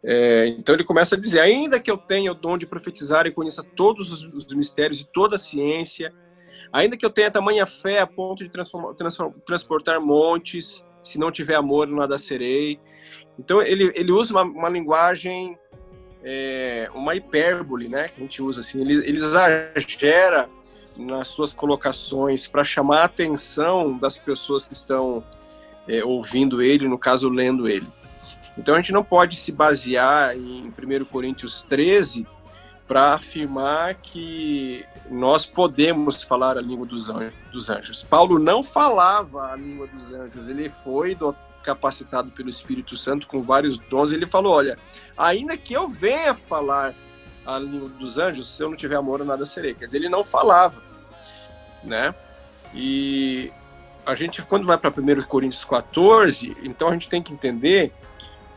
É, então ele começa a dizer: ainda que eu tenha o dom de profetizar e conheça todos os, os mistérios e toda a ciência, Ainda que eu tenha tamanha fé a ponto de transportar montes, se não tiver amor, nada serei. Então ele, ele usa uma, uma linguagem, é, uma hipérbole, né? Que a gente usa assim. Ele, ele exagera nas suas colocações para chamar a atenção das pessoas que estão é, ouvindo ele, no caso, lendo ele. Então a gente não pode se basear em 1 Coríntios 13 para afirmar que nós podemos falar a língua dos anjos. Paulo não falava a língua dos anjos, ele foi do, capacitado pelo Espírito Santo com vários dons. Ele falou: Olha, ainda que eu venha falar a língua dos anjos, se eu não tiver amor, nada serei. Quer dizer, ele não falava, né? E a gente, quando vai para 1 Coríntios 14, então a gente tem que entender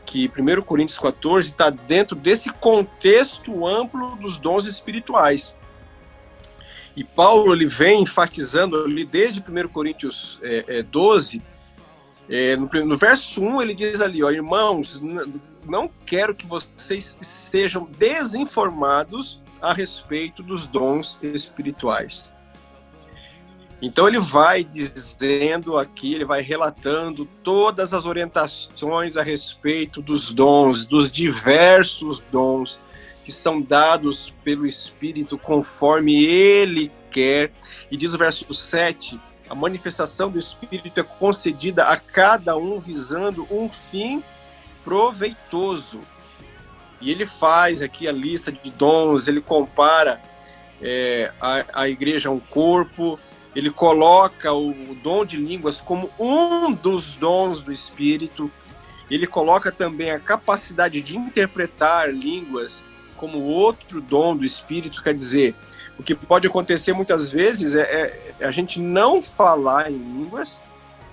que 1 Coríntios 14 está dentro desse contexto amplo dos dons espirituais. E Paulo ele vem enfatizando ali desde 1 Coríntios é, é, 12, é, no, no, verso 1 ele diz ali, ó, irmãos, não quero que vocês estejam desinformados a respeito dos dons espirituais. Então ele vai dizendo aqui, ele vai relatando todas as orientações a respeito dos dons, dos diversos dons que são dados pelo Espírito conforme ele quer. E diz o verso 7: a manifestação do Espírito é concedida a cada um visando um fim proveitoso. E ele faz aqui a lista de dons, ele compara é, a, a igreja a um corpo, ele coloca o dom de línguas como um dos dons do Espírito. Ele coloca também a capacidade de interpretar línguas como outro dom do Espírito. Quer dizer, o que pode acontecer muitas vezes é, é a gente não falar em línguas,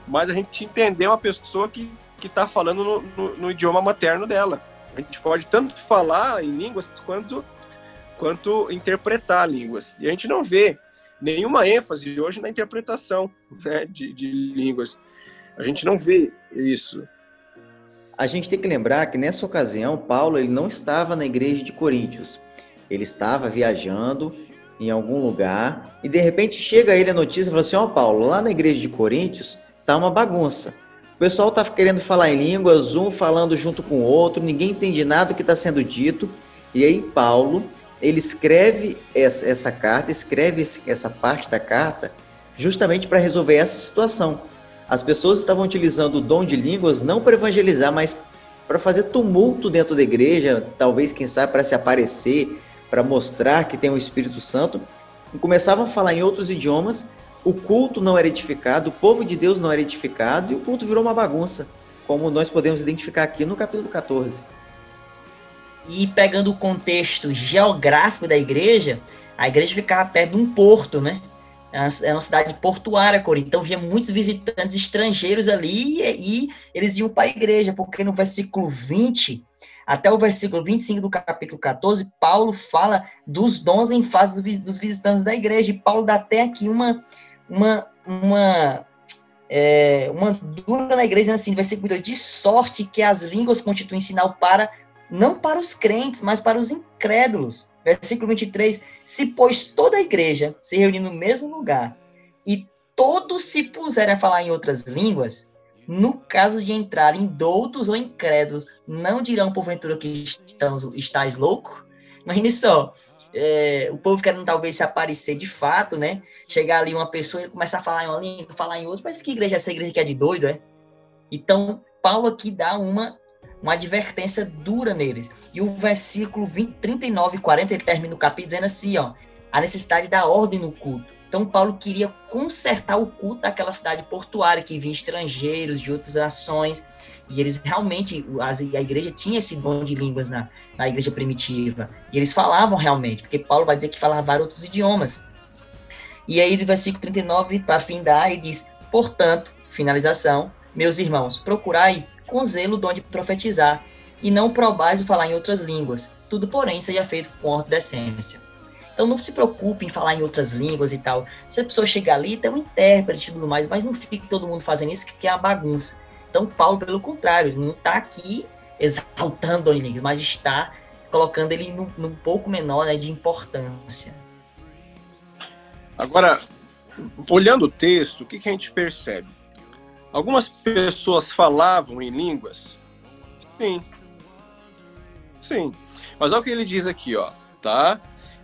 mas a gente entender uma pessoa que está falando no, no, no idioma materno dela. A gente pode tanto falar em línguas quanto, quanto interpretar línguas. E a gente não vê nenhuma ênfase hoje na interpretação né, de, de línguas. A gente não vê isso. A gente tem que lembrar que nessa ocasião Paulo ele não estava na igreja de Coríntios. Ele estava viajando em algum lugar e de repente chega ele a notícia e fala assim: Ó, oh, Paulo, lá na igreja de Coríntios tá uma bagunça. O pessoal tá querendo falar em línguas, um falando junto com o outro, ninguém entende nada do que está sendo dito. E aí Paulo ele escreve essa, essa carta, escreve essa parte da carta justamente para resolver essa situação. As pessoas estavam utilizando o dom de línguas não para evangelizar, mas para fazer tumulto dentro da igreja, talvez, quem sabe, para se aparecer, para mostrar que tem o Espírito Santo. E começavam a falar em outros idiomas, o culto não era edificado, o povo de Deus não era edificado e o culto virou uma bagunça, como nós podemos identificar aqui no capítulo 14. E pegando o contexto geográfico da igreja, a igreja ficava perto de um porto, né? É uma cidade portuária, Corinto. Então, via muitos visitantes estrangeiros ali e, e eles iam para a igreja, porque no versículo 20 até o versículo 25 do capítulo 14, Paulo fala dos dons em fase dos visitantes da igreja. E Paulo dá até aqui uma, uma, uma, é, uma dura na igreja, assim, versículo 2, de sorte que as línguas constituem sinal para, não para os crentes, mas para os incrédulos. Versículo 23, se pois toda a igreja se reunir no mesmo lugar e todos se puserem a falar em outras línguas, no caso de entrarem doutos ou incrédulos, não dirão porventura que estamos, estás louco? Imagine só, é, o povo querendo talvez se aparecer de fato, né? Chegar ali uma pessoa e começar a falar em uma língua, falar em outra, mas que igreja é essa igreja que é de doido, é? Então, Paulo aqui dá uma, uma advertência dura neles. E o versículo 20, 39 e 40, ele termina o capítulo dizendo assim, ó, a necessidade da ordem no culto. Então, Paulo queria consertar o culto daquela cidade portuária, que vinha estrangeiros de outras nações, e eles realmente, a igreja tinha esse dom de línguas na, na igreja primitiva. E eles falavam realmente, porque Paulo vai dizer que falava outros idiomas. E aí, no versículo 39, para findar, ele diz: Portanto, finalização, meus irmãos, procurai com zelo o dom de profetizar, e não probais o falar em outras línguas. Tudo, porém, seja feito com ordem decência. Então não se preocupe em falar em outras línguas e tal. Se a pessoa chegar ali, tem um intérprete e tudo mais, mas não fique todo mundo fazendo isso, que é uma bagunça. Então, Paulo, pelo contrário, ele não está aqui exaltando o línguas, mas está colocando ele num, num pouco menor né, de importância. Agora, olhando o texto, o que, que a gente percebe? Algumas pessoas falavam em línguas? Sim. Sim. Mas olha o que ele diz aqui, ó, tá?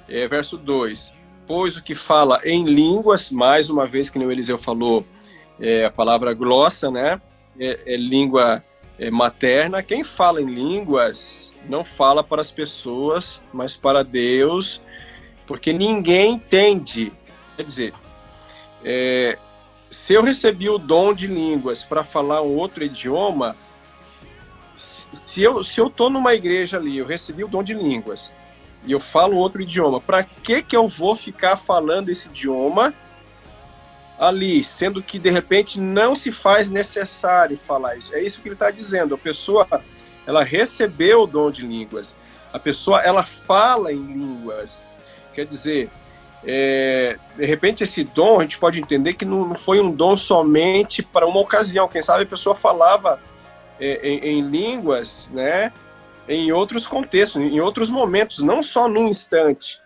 É, verso 2. Pois o que fala em línguas, mais uma vez que o Eliseu falou, é a palavra glossa, né? é, é língua é, materna. Quem fala em línguas não fala para as pessoas, mas para Deus, porque ninguém entende. Quer dizer, é, se eu recebi o dom de línguas para falar um outro idioma, se eu se eu tô numa igreja ali, eu recebi o dom de línguas e eu falo outro idioma, para que que eu vou ficar falando esse idioma ali, sendo que de repente não se faz necessário falar isso. É isso que ele está dizendo. A pessoa, ela recebeu o dom de línguas. A pessoa, ela fala em línguas. Quer dizer, é, de repente esse dom a gente pode entender que não, não, foi um dom somente para uma ocasião. Quem sabe a pessoa falava é, em, em línguas, né? Em outros contextos, em outros momentos, não só num instante.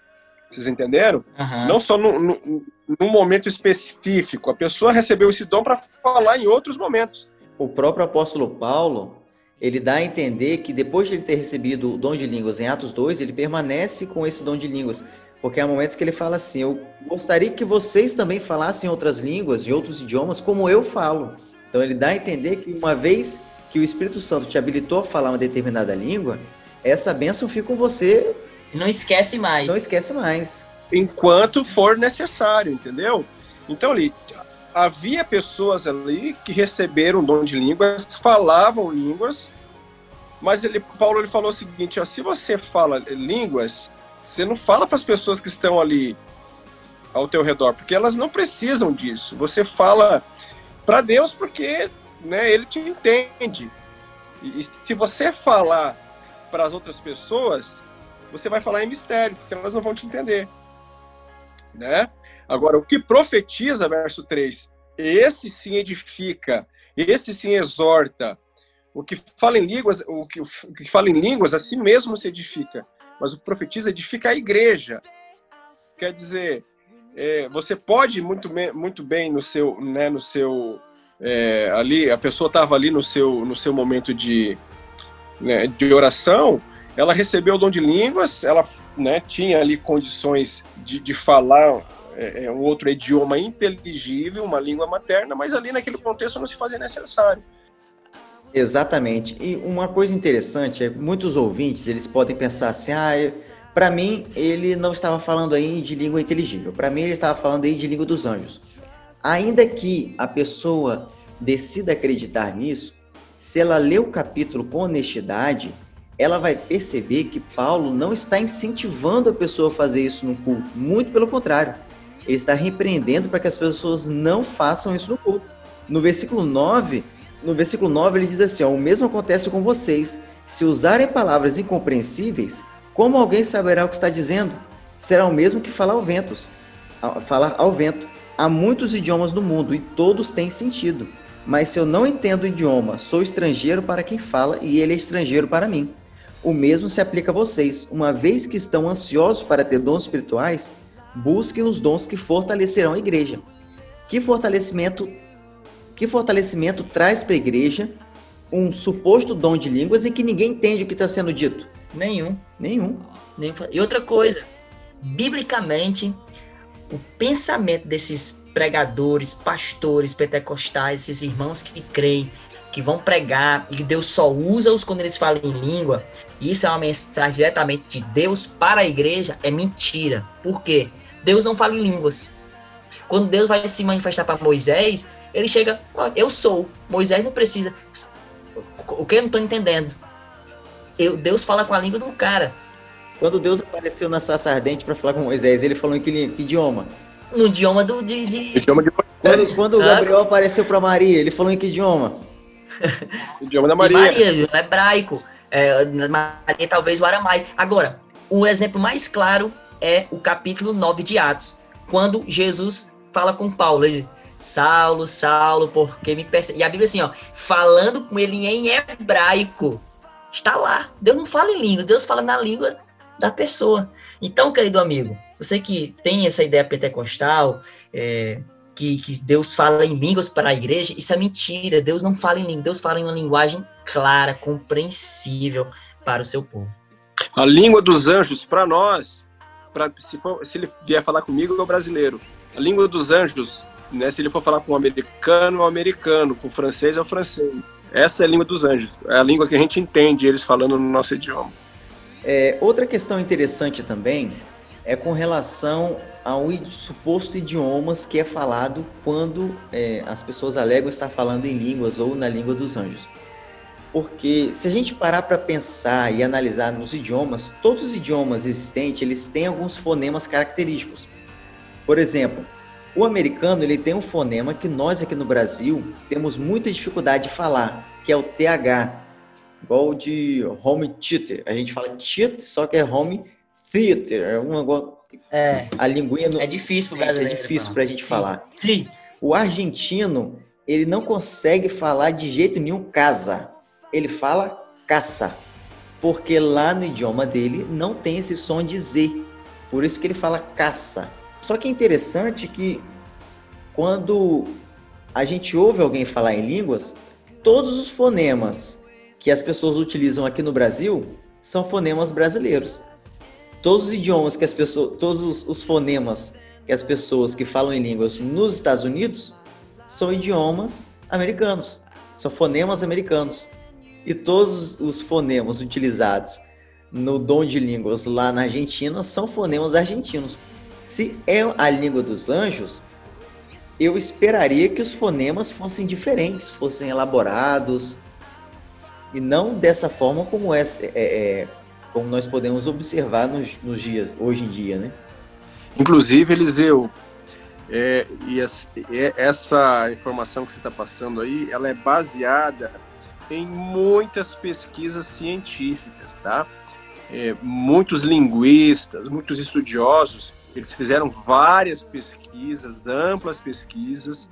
Vocês entenderam? Uhum. Não só no, no, num momento específico. A pessoa recebeu esse dom para falar em outros momentos. O próprio apóstolo Paulo, ele dá a entender que depois de ele ter recebido o dom de línguas em Atos 2, ele permanece com esse dom de línguas. Porque há momentos que ele fala assim: Eu gostaria que vocês também falassem outras línguas e outros idiomas como eu falo. Então ele dá a entender que uma vez que o Espírito Santo te habilitou a falar uma determinada língua, essa bênção fica com você. Não esquece mais. Não esquece mais enquanto for necessário, entendeu? Então ali havia pessoas ali que receberam dom de línguas, falavam línguas, mas ele, Paulo ele falou o seguinte: ó, se você fala línguas, você não fala para as pessoas que estão ali ao teu redor, porque elas não precisam disso. Você fala para Deus porque né, Ele te entende. E, e se você falar para as outras pessoas, você vai falar em mistério, porque elas não vão te entender né? Agora, o que profetiza, verso 3, esse sim edifica, esse sim exorta. O que fala em línguas, o que, o que fala em línguas, a si mesmo se edifica. Mas o profetiza edifica a igreja. Quer dizer, é, você pode muito, muito bem no seu, né, no seu é, ali, a pessoa estava ali no seu, no seu momento de, né, de oração, ela recebeu o dom de línguas, ela né, tinha ali condições de, de falar é, é, um outro idioma inteligível, uma língua materna, mas ali naquele contexto não se fazia necessário. Exatamente. E uma coisa interessante é muitos ouvintes eles podem pensar assim, ah, para mim ele não estava falando aí de língua inteligível. Para mim ele estava falando aí de língua dos anjos. Ainda que a pessoa decida acreditar nisso, se ela lê o capítulo com honestidade, ela vai perceber que Paulo não está incentivando a pessoa a fazer isso no culto, muito pelo contrário. Ele está repreendendo para que as pessoas não façam isso no culto. No versículo 9, no versículo 9 ele diz assim: ó, o mesmo acontece com vocês. Se usarem palavras incompreensíveis, como alguém saberá o que está dizendo? Será o mesmo que falar ao vento. Falar ao vento. Há muitos idiomas no mundo e todos têm sentido. Mas se eu não entendo o idioma, sou estrangeiro para quem fala e ele é estrangeiro para mim. O mesmo se aplica a vocês. Uma vez que estão ansiosos para ter dons espirituais, busquem os dons que fortalecerão a igreja. Que fortalecimento, que fortalecimento traz para a igreja um suposto dom de línguas em que ninguém entende o que está sendo dito? Nenhum. Nenhum. E outra coisa, biblicamente, o pensamento desses pregadores, pastores pentecostais, esses irmãos que creem, que vão pregar e Deus só usa-os quando eles falam em língua, isso é uma mensagem diretamente de Deus para a igreja, é mentira. Por quê? Deus não fala em línguas. Quando Deus vai se manifestar para Moisés, ele chega, oh, eu sou. Moisés não precisa. O que eu não estou entendendo? Eu, Deus fala com a língua do cara. Quando Deus apareceu na sarça ardente para falar com Moisés, ele falou em que, que idioma? No idioma do. De, de... Idioma de... Quando, quando o Gabriel apareceu para Maria, ele falou em que idioma? o idioma da Maria. Maria, no hebraico. É, Maria, talvez o aramaico. Agora, o exemplo mais claro é o capítulo 9 de Atos, quando Jesus fala com Paulo. Ele Saulo, Saulo, porque me persegue. E a Bíblia assim, ó, falando com ele em hebraico. Está lá. Deus não fala em língua, Deus fala na língua da pessoa. Então, querido amigo, você que tem essa ideia pentecostal, é, que, que, Deus fala em línguas para a igreja, isso é mentira. Deus não fala em língua, Deus fala em uma linguagem clara, compreensível para o seu povo. A língua dos anjos, para nós, pra, se, for, se, ele vier falar comigo, é o brasileiro. A língua dos anjos, né, se ele for falar com o americano, é o americano, com o francês, é o francês. Essa é a língua dos anjos, é a língua que a gente entende eles falando no nosso idioma. É, outra questão interessante também é com relação ao suposto idiomas que é falado quando é, as pessoas alegam estar falando em línguas ou na língua dos anjos. Porque se a gente parar para pensar e analisar nos idiomas, todos os idiomas existentes, eles têm alguns fonemas característicos. Por exemplo, o americano ele tem um fonema que nós aqui no Brasil temos muita dificuldade de falar, que é o TH, igual de home theater. A gente fala cheat, só que é home theater, é um é, a linguinha no... é difícil para brasileiro. É difícil para a gente falar. Sim. O argentino ele não consegue falar de jeito nenhum casa ele fala caça, porque lá no idioma dele não tem esse som de Z, por isso que ele fala caça. Só que é interessante que quando a gente ouve alguém falar em línguas, todos os fonemas que as pessoas utilizam aqui no Brasil são fonemas brasileiros. Todos os idiomas que as pessoas, todos os fonemas que as pessoas que falam em línguas nos Estados Unidos são idiomas americanos, são fonemas americanos e todos os fonemas utilizados no dom de línguas lá na Argentina são fonemas argentinos. Se é a língua dos anjos, eu esperaria que os fonemas fossem diferentes, fossem elaborados e não dessa forma como é, é, é como nós podemos observar nos, nos, dias hoje em dia, né? Inclusive, Eliseu, é, e essa informação que você está passando aí, ela é baseada tem muitas pesquisas científicas, tá? É, muitos linguistas, muitos estudiosos, eles fizeram várias pesquisas, amplas pesquisas,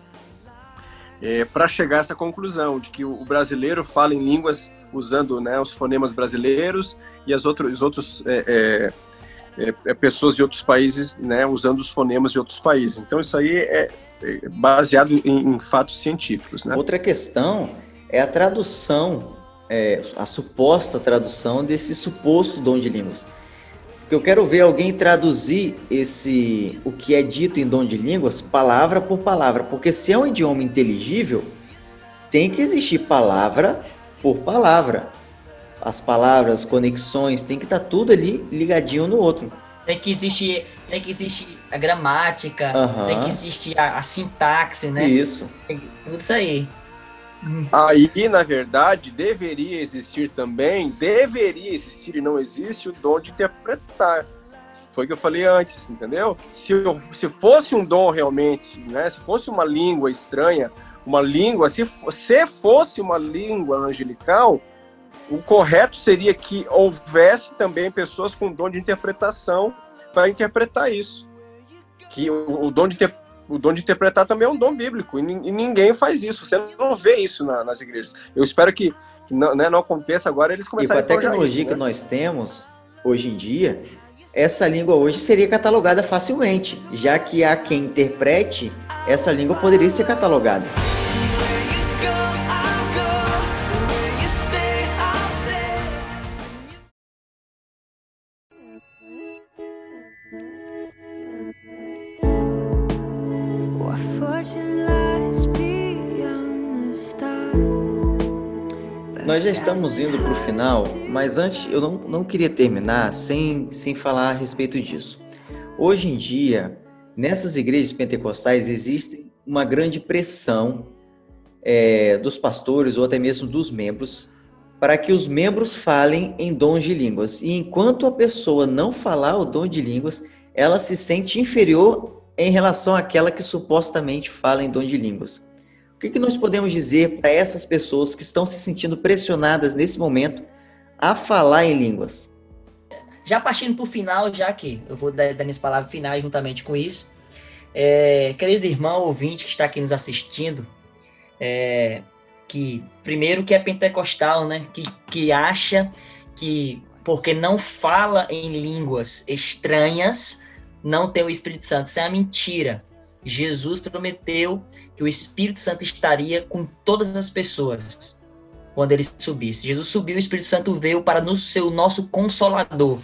é, para chegar a essa conclusão de que o brasileiro fala em línguas usando né, os fonemas brasileiros e as outros, os outros é, é, é, pessoas de outros países né, usando os fonemas de outros países. Então isso aí é, é baseado em, em fatos científicos. Né? Outra questão é a tradução, é, a suposta tradução desse suposto dom de línguas. Porque eu quero ver alguém traduzir esse o que é dito em dom de línguas palavra por palavra, porque se é um idioma inteligível, tem que existir palavra por palavra. As palavras, as conexões, tem que estar tá tudo ali ligadinho no outro. Tem que existir, tem que existir a gramática, uhum. tem que existir a, a sintaxe, né? Isso. Tem, tudo isso aí. Aí, na verdade, deveria existir também, deveria existir e não existe o dom de interpretar. Foi o que eu falei antes, entendeu? Se, se fosse um dom realmente, né? Se fosse uma língua estranha, uma língua, se, se fosse uma língua angelical, o correto seria que houvesse também pessoas com dom de interpretação para interpretar isso. Que o, o dom de interpretação o dom de interpretar também é um dom bíblico, e, ninguém faz isso, você não vê isso na, nas igrejas. Eu espero que, que não, né, não, aconteça agora eles começarem a E com a tecnologia isso, né? que nós temos hoje em dia, essa língua hoje seria catalogada facilmente, já que há quem interprete, essa língua poderia ser catalogada. Nós já estamos indo para o final, mas antes eu não, não queria terminar sem, sem falar a respeito disso. Hoje em dia, nessas igrejas pentecostais existe uma grande pressão é, dos pastores ou até mesmo dos membros para que os membros falem em dons de línguas. E enquanto a pessoa não falar o dom de línguas, ela se sente inferior em relação àquela que supostamente fala em dom de línguas. O que, que nós podemos dizer para essas pessoas que estão se sentindo pressionadas nesse momento a falar em línguas? Já partindo para o final, já que eu vou dar, dar minhas palavras finais juntamente com isso, é, querido irmão ouvinte que está aqui nos assistindo, é, que primeiro que é pentecostal, né, que, que acha que porque não fala em línguas estranhas, não tem o Espírito Santo. Isso é uma mentira. Jesus prometeu que o Espírito Santo estaria com todas as pessoas quando ele subisse. Jesus subiu, o Espírito Santo veio para nos ser o nosso consolador,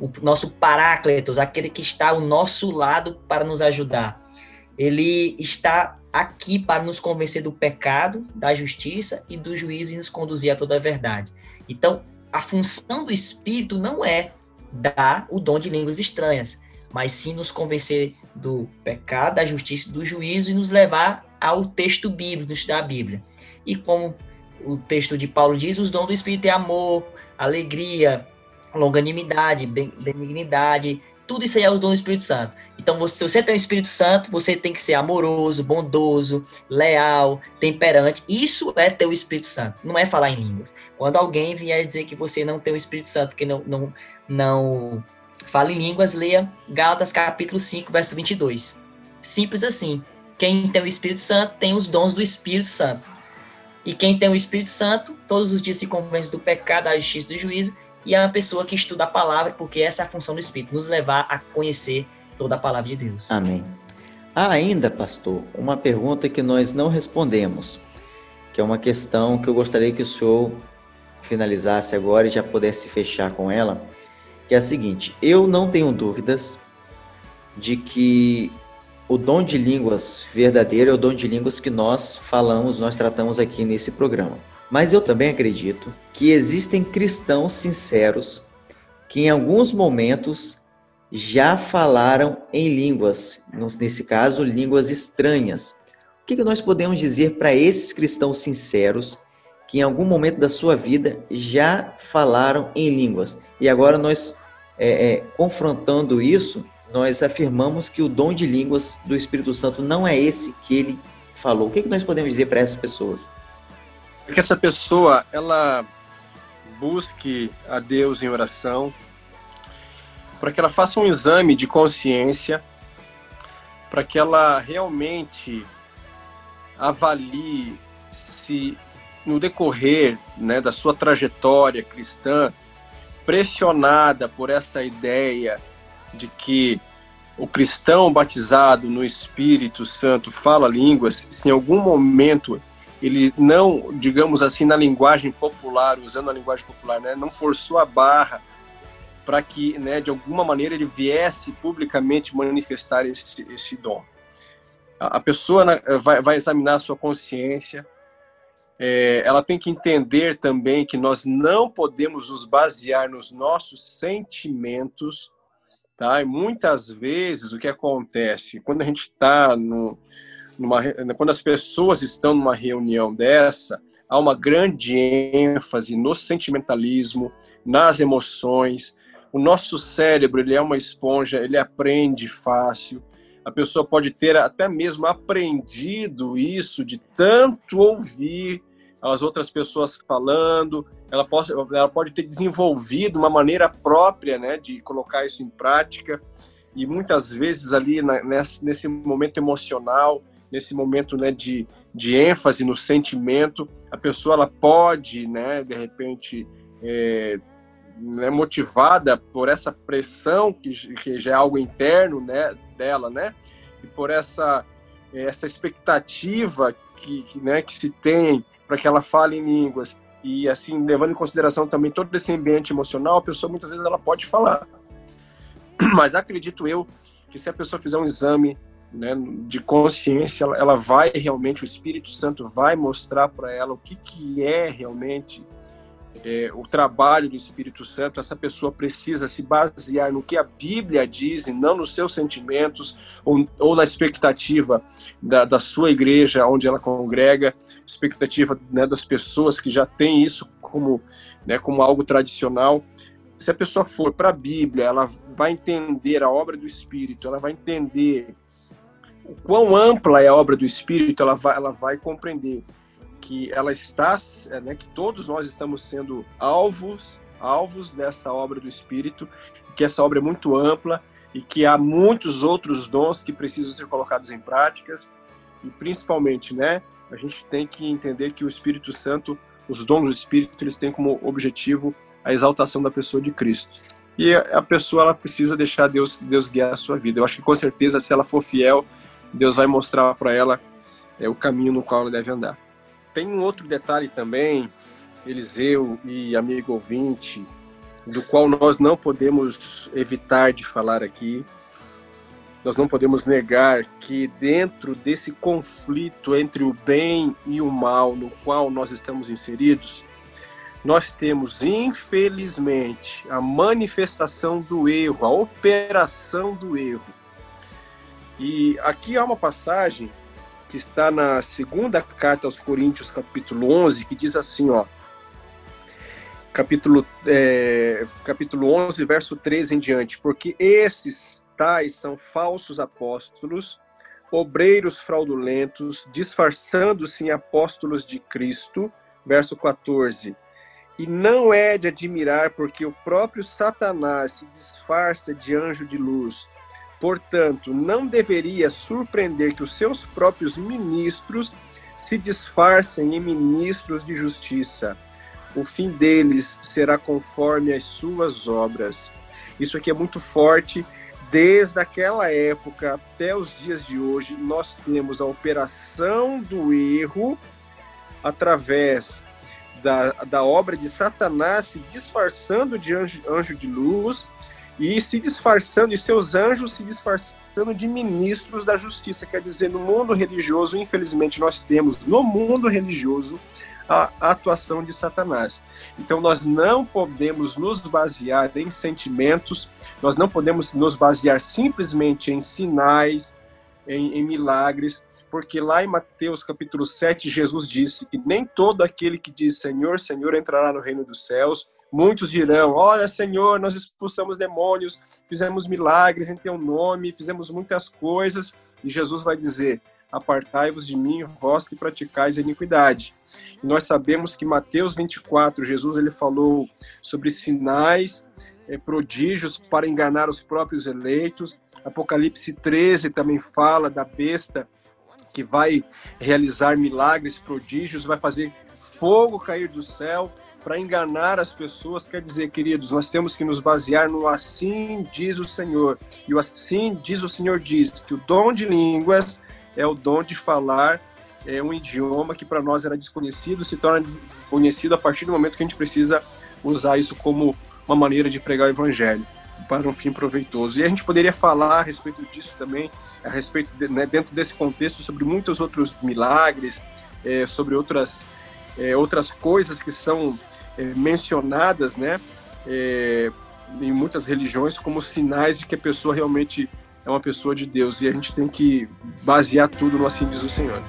o nosso paráclitos, aquele que está ao nosso lado para nos ajudar. Ele está aqui para nos convencer do pecado, da justiça e do juízo e nos conduzir a toda a verdade. Então, a função do Espírito não é dar o dom de línguas estranhas, mas sim nos convencer do pecado, da justiça, do juízo e nos levar ao texto bíblico, da Bíblia. E como o texto de Paulo diz, os dons do Espírito é amor, alegria, longanimidade, benignidade, tudo isso aí é o dom do Espírito Santo. Então, se você tem o Espírito Santo, você tem que ser amoroso, bondoso, leal, temperante. Isso é ter o Espírito Santo, não é falar em línguas. Quando alguém vier dizer que você não tem o Espírito Santo, porque não, não, não fala em línguas, leia Gálatas capítulo 5, verso 22. Simples assim. Quem tem o Espírito Santo tem os dons do Espírito Santo. E quem tem o Espírito Santo, todos os dias se convence do pecado, da justiça e do juízo, e é uma pessoa que estuda a palavra, porque essa é a função do Espírito, nos levar a conhecer toda a palavra de Deus. Amém. Há ainda, pastor, uma pergunta que nós não respondemos, que é uma questão que eu gostaria que o senhor finalizasse agora e já pudesse fechar com ela que é a seguinte: eu não tenho dúvidas de que o dom de línguas verdadeiro é o dom de línguas que nós falamos, nós tratamos aqui nesse programa. Mas eu também acredito que existem cristãos sinceros que em alguns momentos já falaram em línguas, nesse caso, línguas estranhas. O que, nós podemos dizer para esses cristãos sinceros que em algum momento da sua vida já falaram em línguas? E agora nós, é, é, confrontando isso, nós afirmamos que o dom de línguas do Espírito Santo não é esse que ele falou. O que, que nós podemos dizer para essas pessoas? Que essa pessoa ela busque a Deus em oração, para que ela faça um exame de consciência, para que ela realmente avalie se no decorrer né, da sua trajetória cristã pressionada por essa ideia de que o cristão batizado no Espírito Santo fala línguas, se em algum momento ele não, digamos assim, na linguagem popular, usando a linguagem popular, né, não forçou a barra para que, né, de alguma maneira, ele viesse publicamente manifestar esse, esse dom. A, pessoa né, vai, vai examinar a sua consciência, é, ela tem que entender também que nós não podemos nos basear nos nossos sentimentos, tá? E muitas vezes o que acontece quando a gente está no, numa, quando as pessoas estão numa reunião dessa, há uma grande ênfase no sentimentalismo, nas emoções. O nosso cérebro ele é uma esponja, ele aprende fácil. A pessoa pode ter até mesmo aprendido isso de tanto ouvir as outras pessoas falando. Ela pode, ela pode ter desenvolvido uma maneira própria né, de colocar isso em prática. E muitas vezes ali na, nesse, nesse momento emocional, nesse momento né, de, de ênfase no sentimento, a pessoa ela pode, né, de repente, é, né, motivada por essa pressão que, que já é algo interno né, dela, né, e por essa essa expectativa que, né, que se tem para que ela fale em línguas. E assim levando em consideração também todo esse ambiente emocional, a pessoa muitas vezes ela pode falar, mas acredito eu que se a pessoa fizer um exame né, de consciência, ela, ela, vai realmente, o Espírito Santo vai mostrar para ela o que, que é realmente é, o trabalho do Espírito Santo. Essa pessoa precisa se basear no que a Bíblia diz e não nos seus sentimentos ou, ou na expectativa da, da, sua igreja, onde ela congrega, expectativa né, das pessoas que já têm isso como, né, como algo tradicional se a pessoa for para a Bíblia, ela vai entender a obra do Espírito, ela vai entender o quão ampla é a obra do Espírito, ela vai, ela vai compreender que ela está, né, que todos nós estamos sendo alvos, alvos dessa obra do Espírito, que essa obra é muito ampla e que há muitos outros dons que precisam ser colocados em práticas e principalmente, né, a gente tem que entender que o Espírito Santo, os dons do Espírito, eles têm como objetivo a exaltação da pessoa de Cristo. E a pessoa ela precisa deixar Deus Deus guiar a sua vida. Eu acho que com certeza se ela for fiel, Deus vai mostrar para ela é, o caminho no qual ela deve andar. Tem um outro detalhe também, Eliseu e amigo ouvinte, do qual nós não podemos evitar de falar aqui. Nós não podemos negar que dentro desse conflito entre o bem e o mal no qual nós estamos inseridos, nós temos, infelizmente, a manifestação do erro, a operação do erro. E aqui há uma passagem que está na segunda carta aos Coríntios, capítulo 11, que diz assim, ó, capítulo, é, capítulo 11, verso 13 em diante, porque esses tais são falsos apóstolos, obreiros fraudulentos, disfarçando-se em apóstolos de Cristo, verso 14, e não é de admirar, porque o próprio Satanás se disfarça de anjo de luz. Portanto, não deveria surpreender que os seus próprios ministros se disfarcem em ministros de justiça. O fim deles será conforme as suas obras. Isso aqui é muito forte. Desde aquela época até os dias de hoje, nós temos a operação do erro através da, da obra de Satanás se disfarçando de anjo, anjo de luz e se disfarçando, e seus anjos se disfarçando de ministros da justiça. Quer dizer, no mundo religioso, infelizmente, nós temos no mundo religioso a atuação de Satanás. Então, nós não podemos nos basear em sentimentos, nós não podemos nos basear simplesmente em sinais, em, em milagres, porque lá em Mateus capítulo 7, Jesus disse que nem todo aquele que diz Senhor, Senhor entrará no reino dos céus. Muitos dirão: Olha, Senhor, nós expulsamos demônios, fizemos milagres em teu nome, fizemos muitas coisas. E Jesus vai dizer: Apartai-vos de mim, vós que praticais a iniquidade. E nós sabemos que Mateus 24, Jesus ele falou sobre sinais, eh, prodígios para enganar os próprios eleitos. Apocalipse 13 também fala da besta que vai realizar milagres, prodígios, vai fazer fogo cair do céu para enganar as pessoas. Quer dizer, queridos, nós temos que nos basear no assim diz o Senhor. E o assim diz o Senhor diz que o dom de línguas é o dom de falar é um idioma que para nós era desconhecido, se torna conhecido a partir do momento que a gente precisa usar isso como uma maneira de pregar o evangelho para um fim proveitoso. E a gente poderia falar a respeito disso também a respeito de, né, dentro desse contexto sobre muitos outros milagres, é, sobre outras é, outras coisas que são é, mencionadas, né, é, em muitas religiões como sinais de que a pessoa realmente é uma pessoa de Deus e a gente tem que basear tudo no assim diz o Senhor.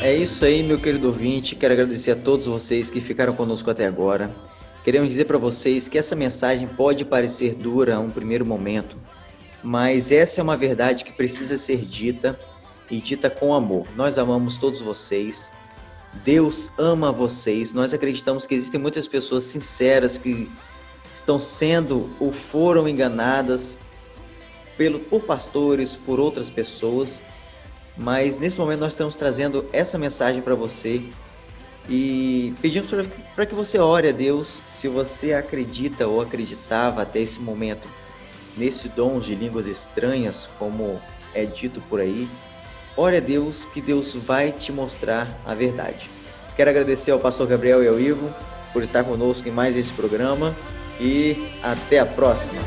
É isso aí, meu querido ouvinte. Quero agradecer a todos vocês que ficaram conosco até agora. Queremos dizer para vocês que essa mensagem pode parecer dura a um primeiro momento, mas essa é uma verdade que precisa ser dita e dita com amor. Nós amamos todos vocês Deus ama vocês. Nós acreditamos que existem muitas pessoas sinceras que estão sendo ou foram enganadas pelo, por pastores, por outras pessoas. Mas nesse momento nós estamos trazendo essa mensagem para você e pedimos para que você ore a Deus se você acredita ou acreditava até esse momento nesse dom de línguas estranhas, como é dito por aí. Ore a Deus que Deus vai te mostrar a verdade. Quero agradecer ao pastor Gabriel e ao Ivo por estar conosco em mais esse programa e até a próxima.